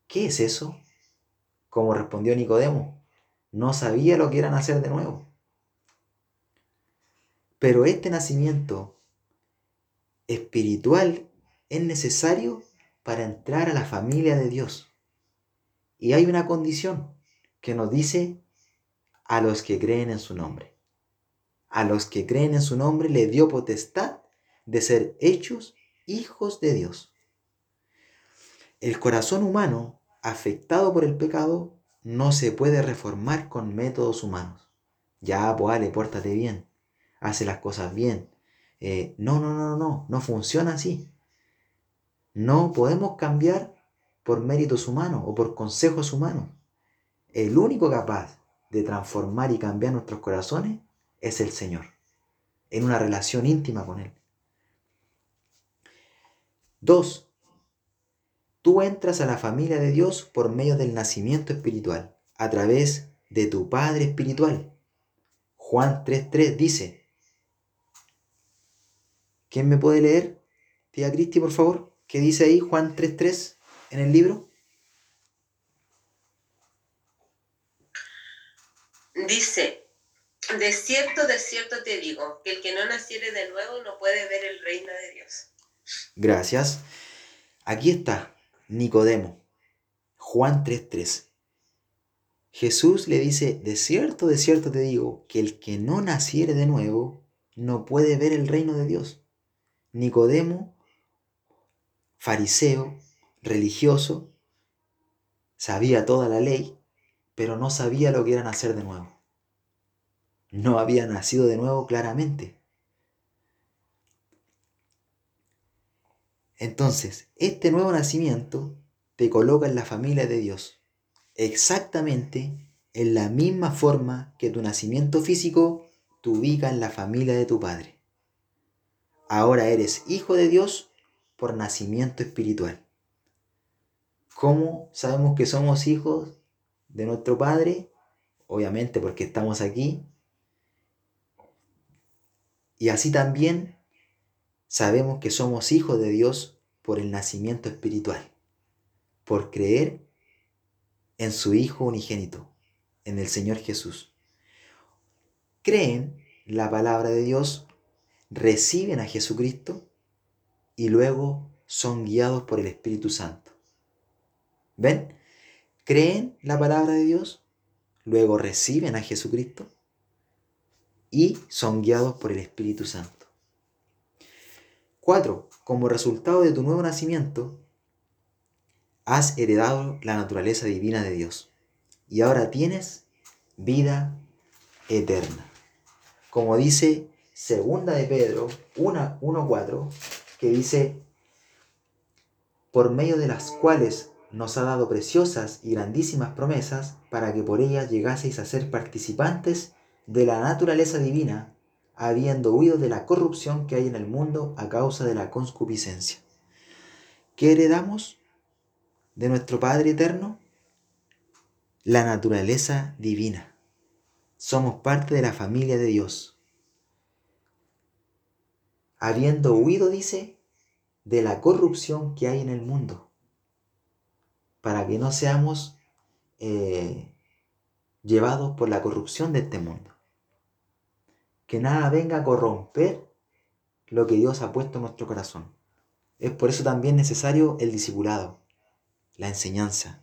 ¿Qué es eso? Como respondió Nicodemo, no sabía lo que era nacer de nuevo. Pero este nacimiento espiritual es necesario para entrar a la familia de Dios. Y hay una condición que nos dice a los que creen en su nombre. A los que creen en su nombre le dio potestad de ser hechos hijos de Dios. El corazón humano afectado por el pecado no se puede reformar con métodos humanos. Ya, pues, Ale, pórtate bien, hace las cosas bien. Eh, no, no, no, no, no funciona así. No podemos cambiar por méritos humanos o por consejos humanos. El único capaz de transformar y cambiar nuestros corazones es el Señor, en una relación íntima con Él. Dos, tú entras a la familia de Dios por medio del nacimiento espiritual, a través de tu Padre espiritual. Juan 3.3 dice, ¿quién me puede leer? Tía Cristi, por favor, ¿qué dice ahí Juan 3.3 en el libro? Dice, de cierto, de cierto te digo, que el que no naciere de nuevo no puede ver el reino de Dios. Gracias. Aquí está Nicodemo, Juan 3.3. Jesús le dice, de cierto, de cierto te digo, que el que no naciere de nuevo no puede ver el reino de Dios. Nicodemo, fariseo, religioso, sabía toda la ley, pero no sabía lo que era nacer de nuevo. No había nacido de nuevo claramente. Entonces, este nuevo nacimiento te coloca en la familia de Dios, exactamente en la misma forma que tu nacimiento físico te ubica en la familia de tu Padre. Ahora eres hijo de Dios por nacimiento espiritual. ¿Cómo sabemos que somos hijos de nuestro Padre? Obviamente porque estamos aquí. Y así también sabemos que somos hijos de Dios por el nacimiento espiritual, por creer en su Hijo unigénito, en el Señor Jesús. Creen la palabra de Dios, reciben a Jesucristo y luego son guiados por el Espíritu Santo. ¿Ven? Creen la palabra de Dios, luego reciben a Jesucristo y son guiados por el Espíritu Santo. 4. Como resultado de tu nuevo nacimiento, has heredado la naturaleza divina de Dios y ahora tienes vida eterna. Como dice segunda de Pedro 1.4, que dice, por medio de las cuales nos ha dado preciosas y grandísimas promesas para que por ellas llegaseis a ser participantes de la naturaleza divina, habiendo huido de la corrupción que hay en el mundo a causa de la concupiscencia. ¿Qué heredamos de nuestro Padre Eterno? La naturaleza divina. Somos parte de la familia de Dios. Habiendo huido, dice, de la corrupción que hay en el mundo, para que no seamos eh, llevados por la corrupción de este mundo. Que nada venga a corromper lo que Dios ha puesto en nuestro corazón. Es por eso también necesario el discipulado, la enseñanza.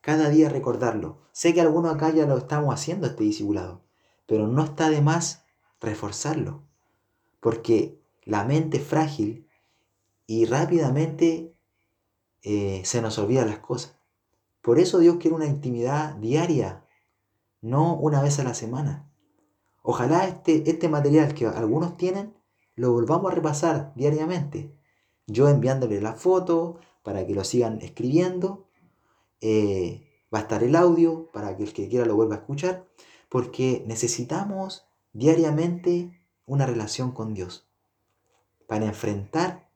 Cada día recordarlo. Sé que algunos acá ya lo estamos haciendo este discipulado, pero no está de más reforzarlo, porque la mente es frágil y rápidamente eh, se nos olvidan las cosas. Por eso Dios quiere una intimidad diaria, no una vez a la semana. Ojalá este, este material que algunos tienen lo volvamos a repasar diariamente. Yo enviándole la foto para que lo sigan escribiendo. Eh, va a estar el audio para que el que quiera lo vuelva a escuchar. Porque necesitamos diariamente una relación con Dios. Para enfrentar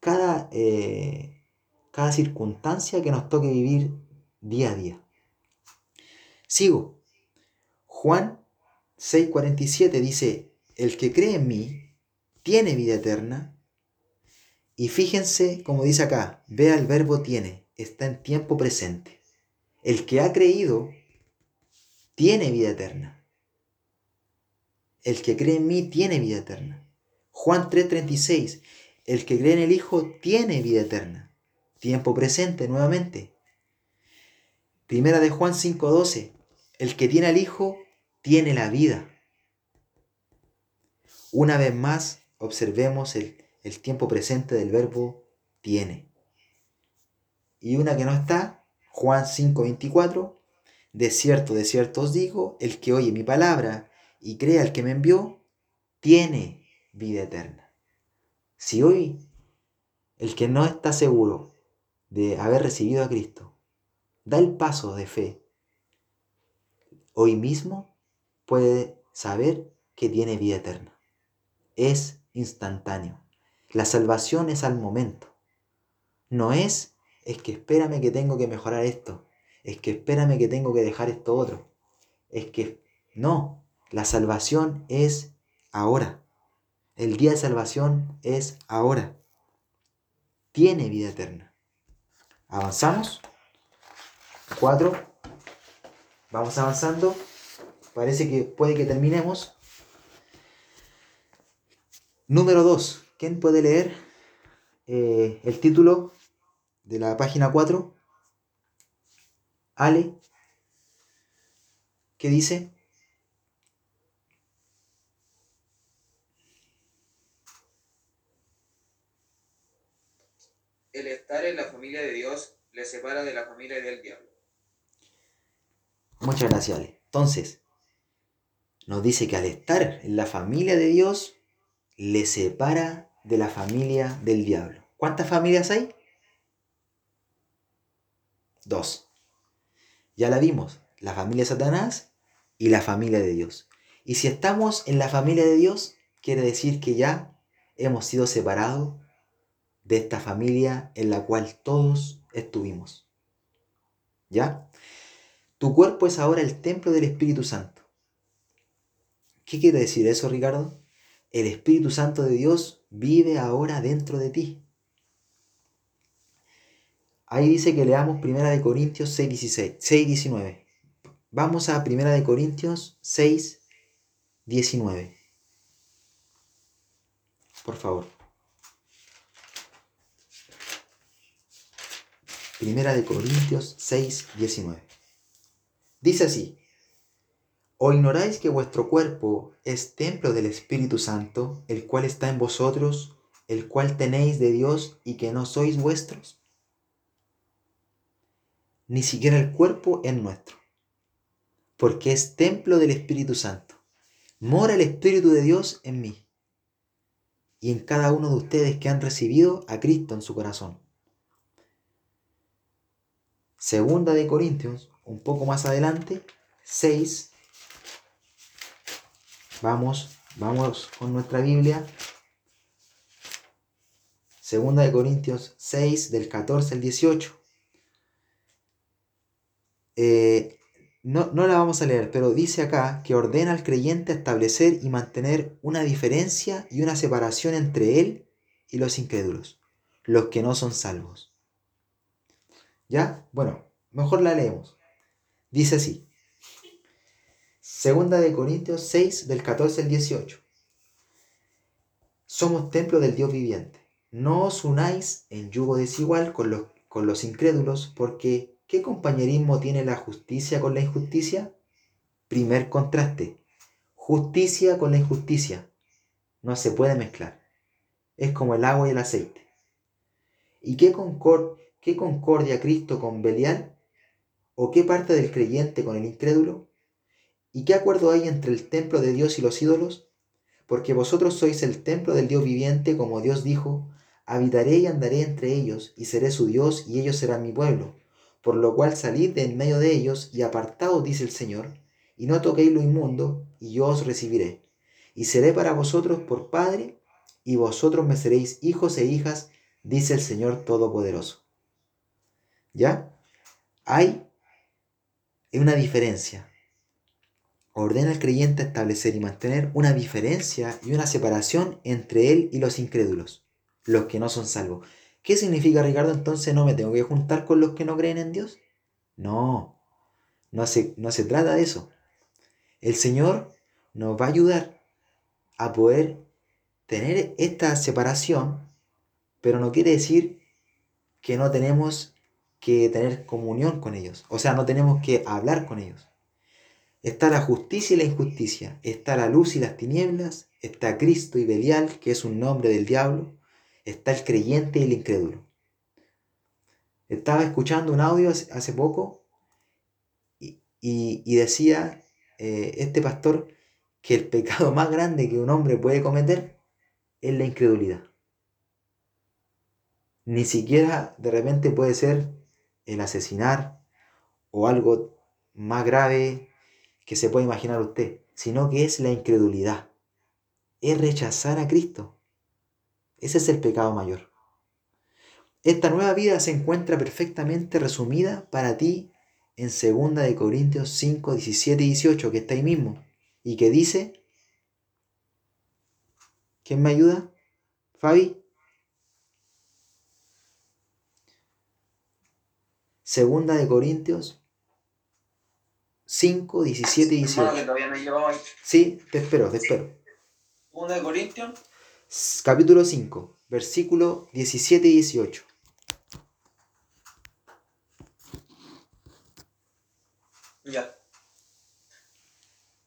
cada, eh, cada circunstancia que nos toque vivir día a día. Sigo. Juan 6:47 dice, el que cree en mí tiene vida eterna. Y fíjense, como dice acá, vea el verbo tiene, está en tiempo presente. El que ha creído tiene vida eterna. El que cree en mí tiene vida eterna. Juan 3:36, el que cree en el Hijo tiene vida eterna. Tiempo presente nuevamente. Primera de Juan 5:12. El que tiene al Hijo tiene la vida. Una vez más, observemos el, tiempo presente del verbo tiene. Y una que no está, Juan 5:24. De cierto, de cierto os digo, el que oye mi palabra y crea al que me envió, tiene vida eterna. Si hoy el que no está seguro de haber recibido a Cristo da el paso de fe, hoy mismo puede saber que tiene vida eterna. Es instantáneo. La salvación es al momento. No es, es que espérame que tengo que mejorar esto. Es que espérame que tengo que dejar esto otro. Es que no, la salvación es ahora. El día de salvación es ahora. Tiene vida eterna. Avanzamos. Cuatro. Vamos avanzando. Parece que puede que terminemos. Número 2. ¿Quién puede leer eh, el título de la página 4? Ale. ¿Qué dice? El estar en la familia de Dios le separa de la familia del diablo. Muchas gracias, Ale. Entonces, nos dice que al estar en la familia de Dios, le separa de la familia del diablo. ¿Cuántas familias hay? Dos. Ya la vimos, la familia de Satanás y la familia de Dios. Y si estamos en la familia de Dios, quiere decir que ya hemos sido separados de esta familia en la cual todos estuvimos. ¿Ya? Tu cuerpo es ahora el templo del Espíritu Santo. ¿Qué quiere decir eso, Ricardo? El Espíritu Santo de Dios vive ahora dentro de ti. Ahí dice que leamos 1 de Corintios 6, 16, 6 19. Vamos a 1 de Corintios 6, 19. Por favor. Primera de Corintios 6, 19. Dice así, ¿o ignoráis que vuestro cuerpo es templo del Espíritu Santo, el cual está en vosotros, el cual tenéis de Dios y que no sois vuestros? Ni siquiera el cuerpo es nuestro, porque es templo del Espíritu Santo. Mora el Espíritu de Dios en mí y en cada uno de ustedes que han recibido a Cristo en su corazón. Segunda de Corintios, un poco más adelante, 6. Vamos, vamos con nuestra Biblia. Segunda de Corintios 6, del 14 al 18. Eh, no, no la vamos a leer, pero dice acá que ordena al creyente establecer y mantener una diferencia y una separación entre él y los incrédulos, los que no son salvos. ¿Ya? Bueno, mejor la leemos. Dice así. Segunda de Corintios 6 del 14 al 18. Somos templo del Dios viviente. No os unáis en yugo desigual con los, con los incrédulos, porque ¿qué compañerismo tiene la justicia con la injusticia? Primer contraste. Justicia con la injusticia. No se puede mezclar. Es como el agua y el aceite. ¿Y qué, concord ¿Qué concordia Cristo con Belial? ¿O qué parte del creyente con el incrédulo? ¿Y qué acuerdo hay entre el templo de Dios y los ídolos? Porque vosotros sois el templo del Dios viviente, como Dios dijo, habitaré y andaré entre ellos, y seré su Dios, y ellos serán mi pueblo. Por lo cual salid de en medio de ellos, y apartaos, dice el Señor, y no toquéis lo inmundo, y yo os recibiré. Y seré para vosotros por Padre, y vosotros me seréis hijos e hijas, dice el Señor Todopoderoso. ¿Ya? Hay una diferencia. Ordena al creyente establecer y mantener una diferencia y una separación entre él y los incrédulos, los que no son salvos. ¿Qué significa, Ricardo? Entonces no me tengo que juntar con los que no creen en Dios. No, no se, no se trata de eso. El Señor nos va a ayudar a poder tener esta separación, pero no quiere decir que no tenemos que tener comunión con ellos. O sea, no tenemos que hablar con ellos. Está la justicia y la injusticia. Está la luz y las tinieblas. Está Cristo y Belial, que es un nombre del diablo. Está el creyente y el incrédulo. Estaba escuchando un audio hace poco y, decía eh, este pastor que el pecado más grande que un hombre puede cometer es la incredulidad. Ni siquiera de repente puede ser el asesinar o algo más grave que se puede imaginar usted, sino que es la incredulidad. Es rechazar a Cristo. Ese es el pecado mayor. Esta nueva vida se encuentra perfectamente resumida para ti en 2 de Corintios 5, 17 y 18, que está ahí mismo, y que dice, ¿quién me ayuda? Fabi. Segunda de Corintios 5, 17 y Hermano, que 18. todavía no ahí. Sí, te espero, te espero. 1 de Corintios, Capítulo 5, versículo 17 y 18. Ya.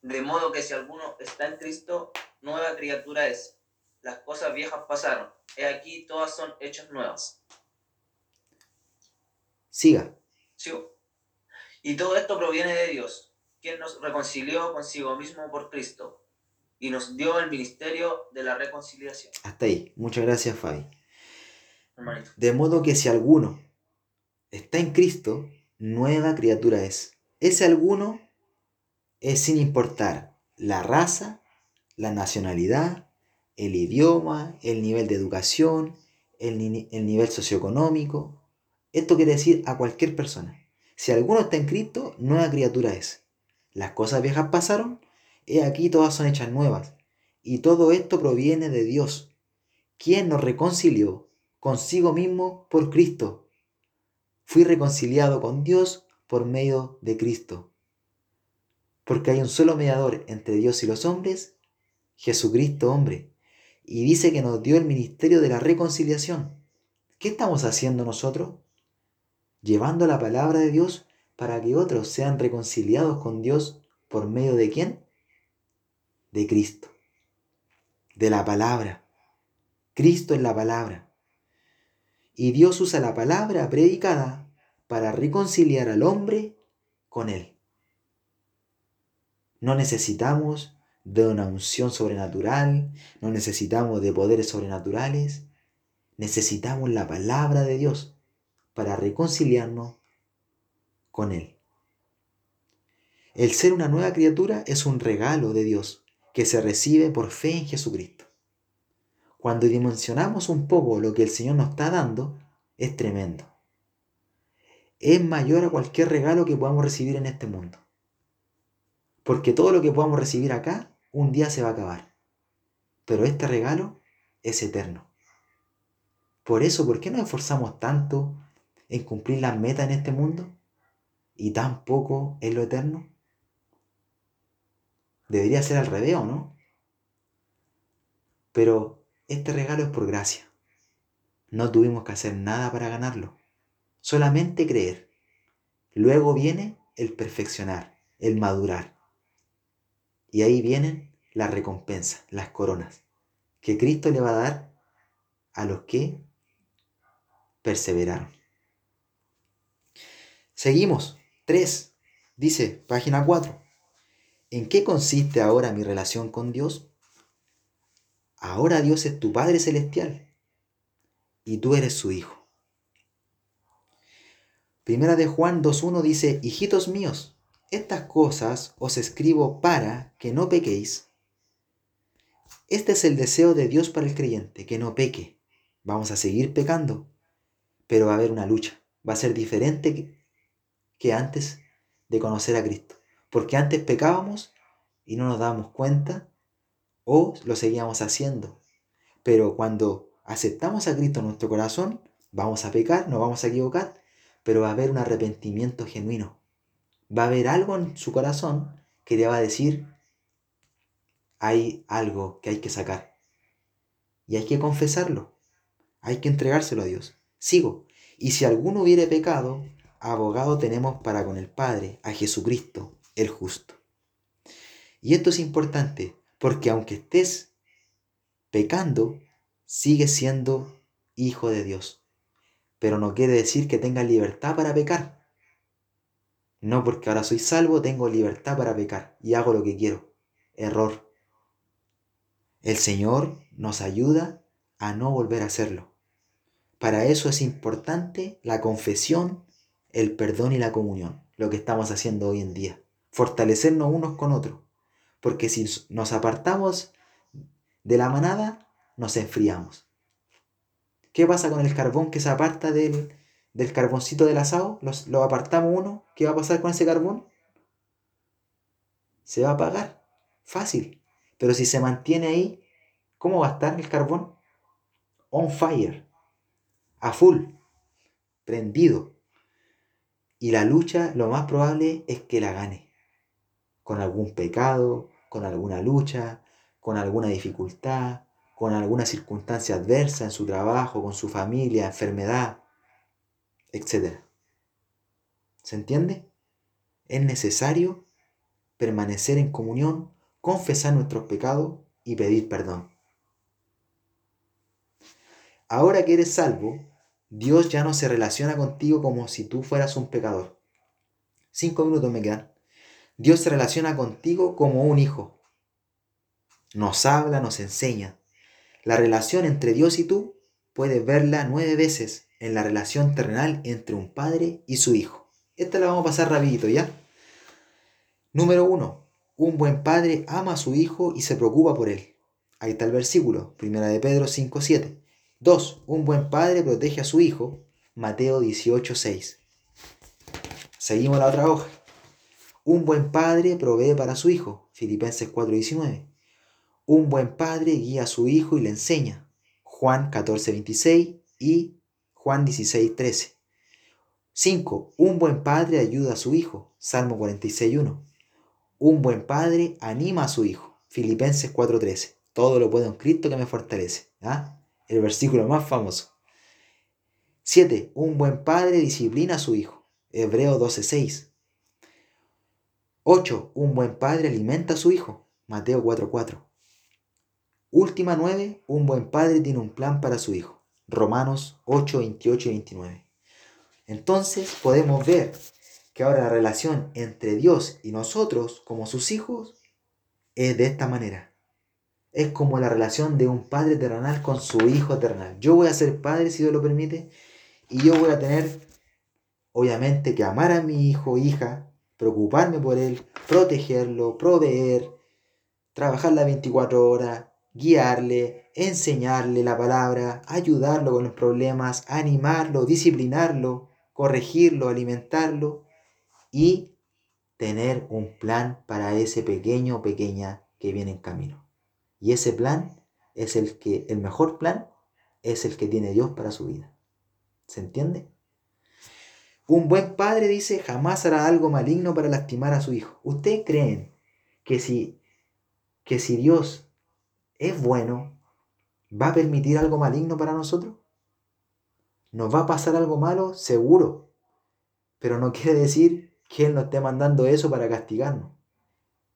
De modo que si alguno está en Cristo, nueva criatura es. Las cosas viejas pasaron. He aquí todas son hechas nuevas. Siga. ¿Sigo? Y todo esto proviene de Dios, quien nos reconcilió consigo mismo por Cristo y nos dio el ministerio de la reconciliación. Hasta ahí. Muchas gracias, Fabi. Hermanito. De modo que si alguno está en Cristo, nueva criatura es. Ese alguno es sin importar la raza, la nacionalidad, el idioma, el nivel de educación, el, ni- el nivel socioeconómico. Esto quiere decir a cualquier persona. Si alguno está en Cristo, nueva criatura es. Las cosas viejas pasaron, he aquí todas son hechas nuevas. Y todo esto proviene de Dios, quien nos reconcilió consigo mismo por Cristo. Fui reconciliado con Dios por medio de Cristo. Porque hay un solo mediador entre Dios y los hombres, Jesucristo hombre. Y dice que nos dio el ministerio de la reconciliación. ¿Qué estamos haciendo nosotros? Llevando la palabra de Dios para que otros sean reconciliados con Dios por medio de quién? De Cristo. De la palabra. Cristo es la palabra. Y Dios usa la palabra predicada para reconciliar al hombre con Él. No necesitamos de una unción sobrenatural, no necesitamos de poderes sobrenaturales, necesitamos la palabra de Dios para reconciliarnos con Él. El ser una nueva criatura es un regalo de Dios que se recibe por fe en Jesucristo. Cuando dimensionamos un poco lo que el Señor nos está dando, es tremendo. Es mayor a cualquier regalo que podamos recibir en este mundo. Porque todo lo que podamos recibir acá, un día se va a acabar. Pero este regalo es eterno. Por eso, ¿por qué nos esforzamos tanto en cumplir las metas en este mundo y tan poco en lo eterno? Debería ser al revés, ¿o no? Pero este regalo es por gracia. No tuvimos que hacer nada para ganarlo, solamente creer. Luego viene el perfeccionar, el madurar. Y ahí vienen las recompensas, las coronas, que Cristo le va a dar a los que perseveraron. Seguimos. 3. Dice, página 4. ¿En qué consiste ahora mi relación con Dios? Ahora Dios es tu Padre Celestial y tú eres su Hijo. Primera de Juan 2.1 dice, hijitos míos, estas cosas os escribo para que no pequéis. Este es el deseo de Dios para el creyente, que no peque. Vamos a seguir pecando, pero va a haber una lucha. Va a ser diferente que, antes de conocer a Cristo. Porque antes pecábamos y no nos dábamos cuenta o lo seguíamos haciendo. Pero cuando aceptamos a Cristo en nuestro corazón, vamos a pecar, nos vamos a equivocar, pero va a haber un arrepentimiento genuino. Va a haber algo en su corazón que le va a decir, hay algo que hay que sacar. Y hay que confesarlo. Hay que entregárselo a Dios. Sigo. Y si alguno hubiere pecado, abogado tenemos para con el Padre, a Jesucristo, el justo. Y esto es importante, porque aunque estés pecando, sigues siendo hijo de Dios. Pero no quiere decir que tengas libertad para pecar. No porque ahora soy salvo, tengo libertad para pecar y hago lo que quiero. Error. El Señor nos ayuda a no volver a hacerlo. Para eso es importante la confesión, el perdón y la comunión, lo que estamos haciendo hoy en día. Fortalecernos unos con otros. Porque si nos apartamos de la manada, nos enfriamos. ¿Qué pasa con el carbón que se aparta del, del carboncito del asado? Los- lo apartamos uno. ¿Qué va a pasar con ese carbón? Se va a apagar. Fácil. Pero si se mantiene ahí, ¿cómo va a estar el carbón? On fire. A full. Prendido. Y la lucha, lo más probable es que la gane. con algún pecado, con alguna lucha, con alguna dificultad, con alguna circunstancia adversa en su trabajo, con su familia, enfermedad, etc. ¿Se entiende? Es necesario permanecer en comunión, confesar nuestros pecados y pedir perdón. Ahora que eres salvo, Dios ya no se relaciona contigo como si tú fueras un pecador. Cinco minutos me quedan. Dios se relaciona contigo como un hijo. Nos habla, nos enseña. La relación entre Dios y tú puedes verla nueve veces en la relación terrenal entre un padre y su hijo. Esta la vamos a pasar rapidito, ¿ya? Número uno. Un buen padre ama a su hijo y se preocupa por él. Ahí está el versículo, primera de Pedro 5.7. 2. Un buen padre protege a su hijo. Mateo 18.6. Seguimos la otra hoja. Un buen padre provee para su hijo. Filipenses 4.19. Un buen padre guía a su hijo y le enseña. Juan 14.26 y Juan 16.13. 5. Un buen padre ayuda a su hijo. Salmo 46.1. Un buen padre anima a su hijo. Filipenses 4.13. Todo lo puedo en Cristo que me fortalece. ¿ah? El versículo más famoso. 7. Un buen padre disciplina a su hijo. Hebreo 12.6. 8. Un buen padre alimenta a su hijo. Mateo 4.4. Última 9. Un buen padre tiene un plan para su hijo. Romanos 8, 28 y 29. Entonces podemos ver que ahora la relación entre Dios y nosotros como sus hijos es de esta manera. Es como la relación de un padre terrenal con su hijo terrenal. Yo voy a ser padre si Dios lo permite y yo voy a tener obviamente que amar a mi hijo o hija, preocuparme por él, protegerlo, proveer, trabajar las 24 horas, guiarle, enseñarle la palabra, ayudarlo con los problemas, animarlo, disciplinarlo, corregirlo, alimentarlo y tener un plan para ese pequeño o pequeña que viene en camino. Y ese plan es el que, el mejor plan es el que tiene Dios para su vida. ¿Se entiende? Un buen padre dice jamás hará algo maligno para lastimar a su hijo. ¿Ustedes creen que si, que si Dios es bueno, va a permitir algo maligno para nosotros? ¿Nos va a pasar algo malo? Seguro. Pero no quiere decir que Él nos esté mandando eso para castigarnos.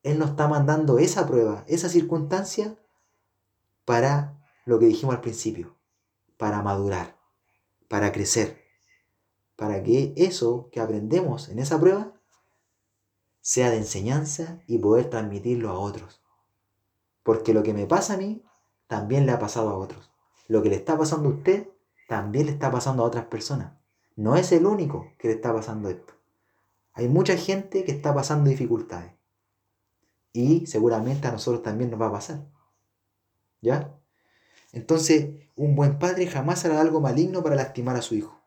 Él nos está mandando esa prueba, esa circunstancia, para lo que dijimos al principio, para madurar, para crecer, para que eso que aprendemos en esa prueba sea de enseñanza y poder transmitirlo a otros. Porque lo que me pasa a mí, también le ha pasado a otros. Lo que le está pasando a usted, también le está pasando a otras personas. No es el único que le está pasando esto. Hay mucha gente que está pasando dificultades. Y seguramente a nosotros también nos va a pasar. ¿Ya? Entonces, un buen padre jamás hará algo maligno para lastimar a su hijo.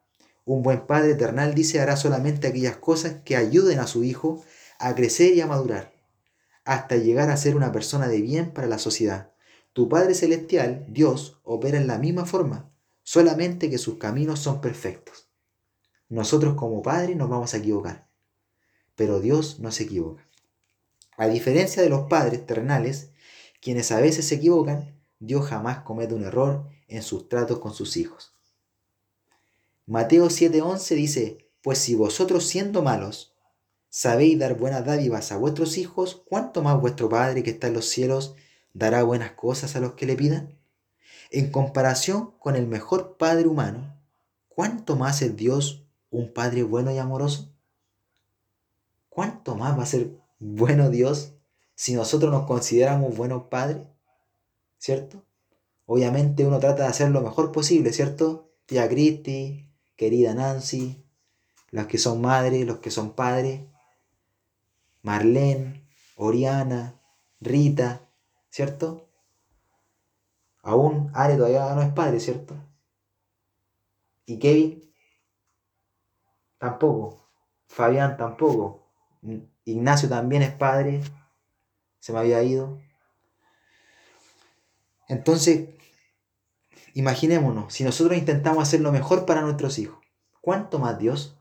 Un buen padre eternal dice hará solamente aquellas cosas que ayuden a su hijo a crecer y a madurar, hasta llegar a ser una persona de bien para la sociedad. Tu Padre Celestial, Dios, opera en la misma forma, solamente que sus caminos son perfectos. Nosotros como padres nos vamos a equivocar, pero Dios no se equivoca. A diferencia de los padres terrenales, quienes a veces se equivocan, Dios jamás comete un error en sus tratos con sus hijos. Mateo 7:11 dice, pues si vosotros siendo malos sabéis dar buenas dádivas a vuestros hijos, ¿cuánto más vuestro Padre que está en los cielos dará buenas cosas a los que le pidan? En comparación con el mejor Padre humano, ¿cuánto más es Dios un Padre bueno y amoroso? ¿Cuánto más va a ser bueno Dios si nosotros nos consideramos buenos padres? ¿Cierto? Obviamente uno trata de hacer lo mejor posible, ¿cierto? Tía Cristi, querida Nancy, las que son madres, los que son padres, Marlene, Oriana, Rita, ¿cierto? Aún Are todavía no es padre, ¿cierto? Y Kevin tampoco. Fabián tampoco. Ignacio también es padre. Se me había ido. Entonces, imaginémonos, si nosotros intentamos hacer lo mejor para nuestros hijos, ¿cuánto más Dios?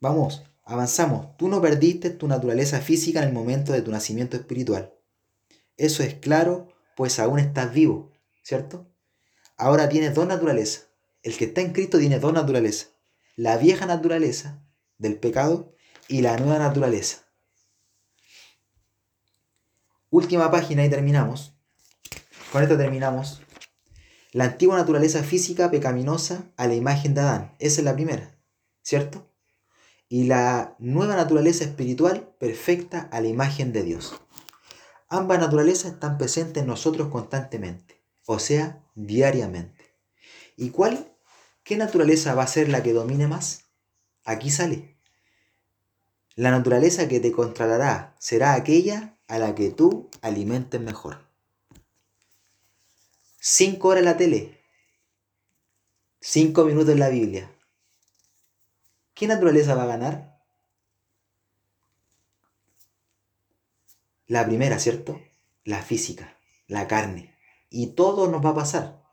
Vamos, avanzamos. Tú no perdiste tu naturaleza física en el momento de tu nacimiento espiritual. Eso es claro, pues aún estás vivo, ¿cierto? Ahora tienes dos naturalezas. El que está en Cristo tiene dos naturalezas. La vieja naturaleza del pecado y la nueva naturaleza. Última página y terminamos. Con esto terminamos. La antigua naturaleza física pecaminosa a la imagen de Adán. Esa es la primera, ¿cierto? Y la nueva naturaleza espiritual perfecta a la imagen de Dios. Ambas naturalezas están presentes en nosotros constantemente, o sea, diariamente. ¿Y cuál, qué naturaleza va a ser la que domine más? Aquí sale. La naturaleza que te controlará será aquella a la que tú alimentes mejor. Cinco horas en la tele. Cinco minutos en la Biblia. ¿Qué naturaleza va a ganar? La primera, ¿cierto? La física, la carne. Y todo nos va a pasar.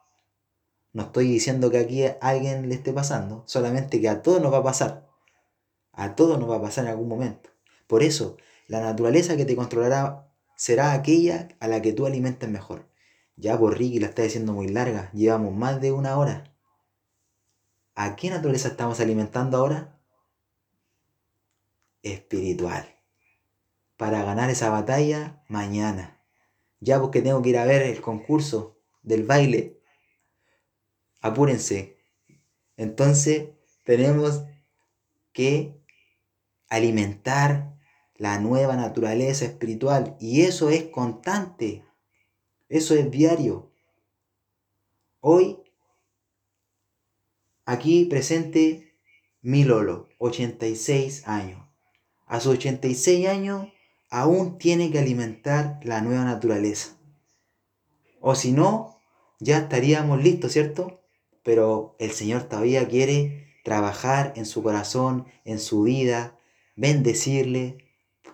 No estoy diciendo que aquí a alguien le esté pasando, solamente que a todos nos va a pasar. A todos nos va a pasar en algún momento. Por eso, la naturaleza que te controlará será aquella a la que tú alimentes mejor. Ya por Ricky la está diciendo muy larga, llevamos más de una hora. ¿A qué naturaleza estamos alimentando ahora? Espiritual. Para ganar esa batalla mañana. Ya porque tengo que ir a ver el concurso del baile. Apúrense. Entonces tenemos que alimentar la nueva naturaleza espiritual. Y eso es constante. Eso es diario. Hoy, aquí presente mi Lolo, 86 años. A sus 86 años aún tiene que alimentar la nueva naturaleza. O si no, ya estaríamos listos, ¿cierto? Pero el Señor todavía quiere trabajar en su corazón, en su vida, bendecirle,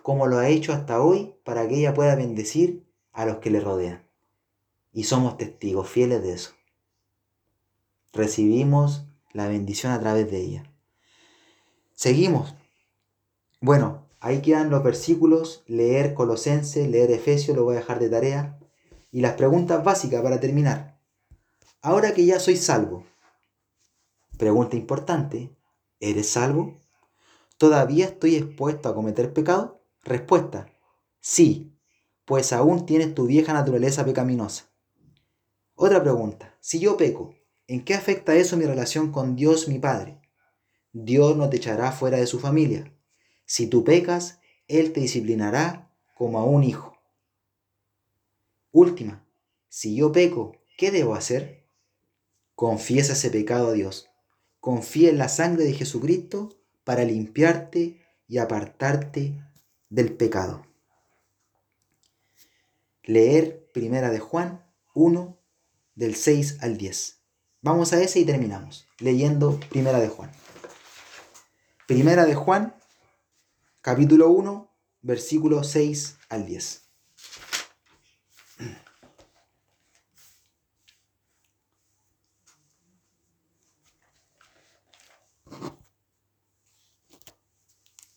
como lo ha hecho hasta hoy, para que ella pueda bendecir a los que le rodean. Y somos testigos fieles de eso. Recibimos la bendición a través de ella. Seguimos. Bueno, ahí quedan los versículos, leer Colosense, leer Efesios, lo voy a dejar de tarea. Y las preguntas básicas para terminar. Ahora que ya soy salvo, pregunta importante, ¿eres salvo? ¿Todavía estoy expuesto a cometer pecado? Respuesta, sí, pues aún tienes tu vieja naturaleza pecaminosa. Otra pregunta, si yo peco, ¿en qué afecta eso mi relación con Dios mi Padre? Dios no te echará fuera de su familia. Si tú pecas, Él te disciplinará como a un hijo. Última, si yo peco, ¿qué debo hacer? Confiesa ese pecado a Dios. Confía en la sangre de Jesucristo para limpiarte y apartarte del pecado. Leer Primera de Juan 1 del 6 al 10. Vamos a ese y terminamos leyendo Primera de Juan. Primera de Juan, capítulo 1, versículo 6 al 10.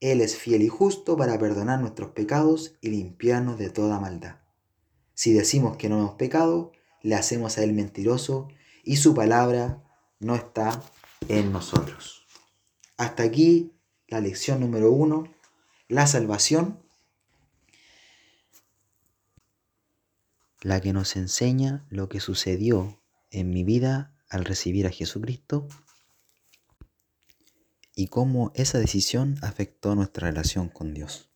Él es fiel y justo para perdonar nuestros pecados y limpiarnos de toda maldad. Si decimos que no hemos pecado, le hacemos a Él mentiroso y su palabra no está en nosotros. Hasta aquí la lección número uno, la salvación, la que nos enseña lo que sucedió en mi vida al recibir a Jesucristo y cómo esa decisión afectó nuestra relación con Dios.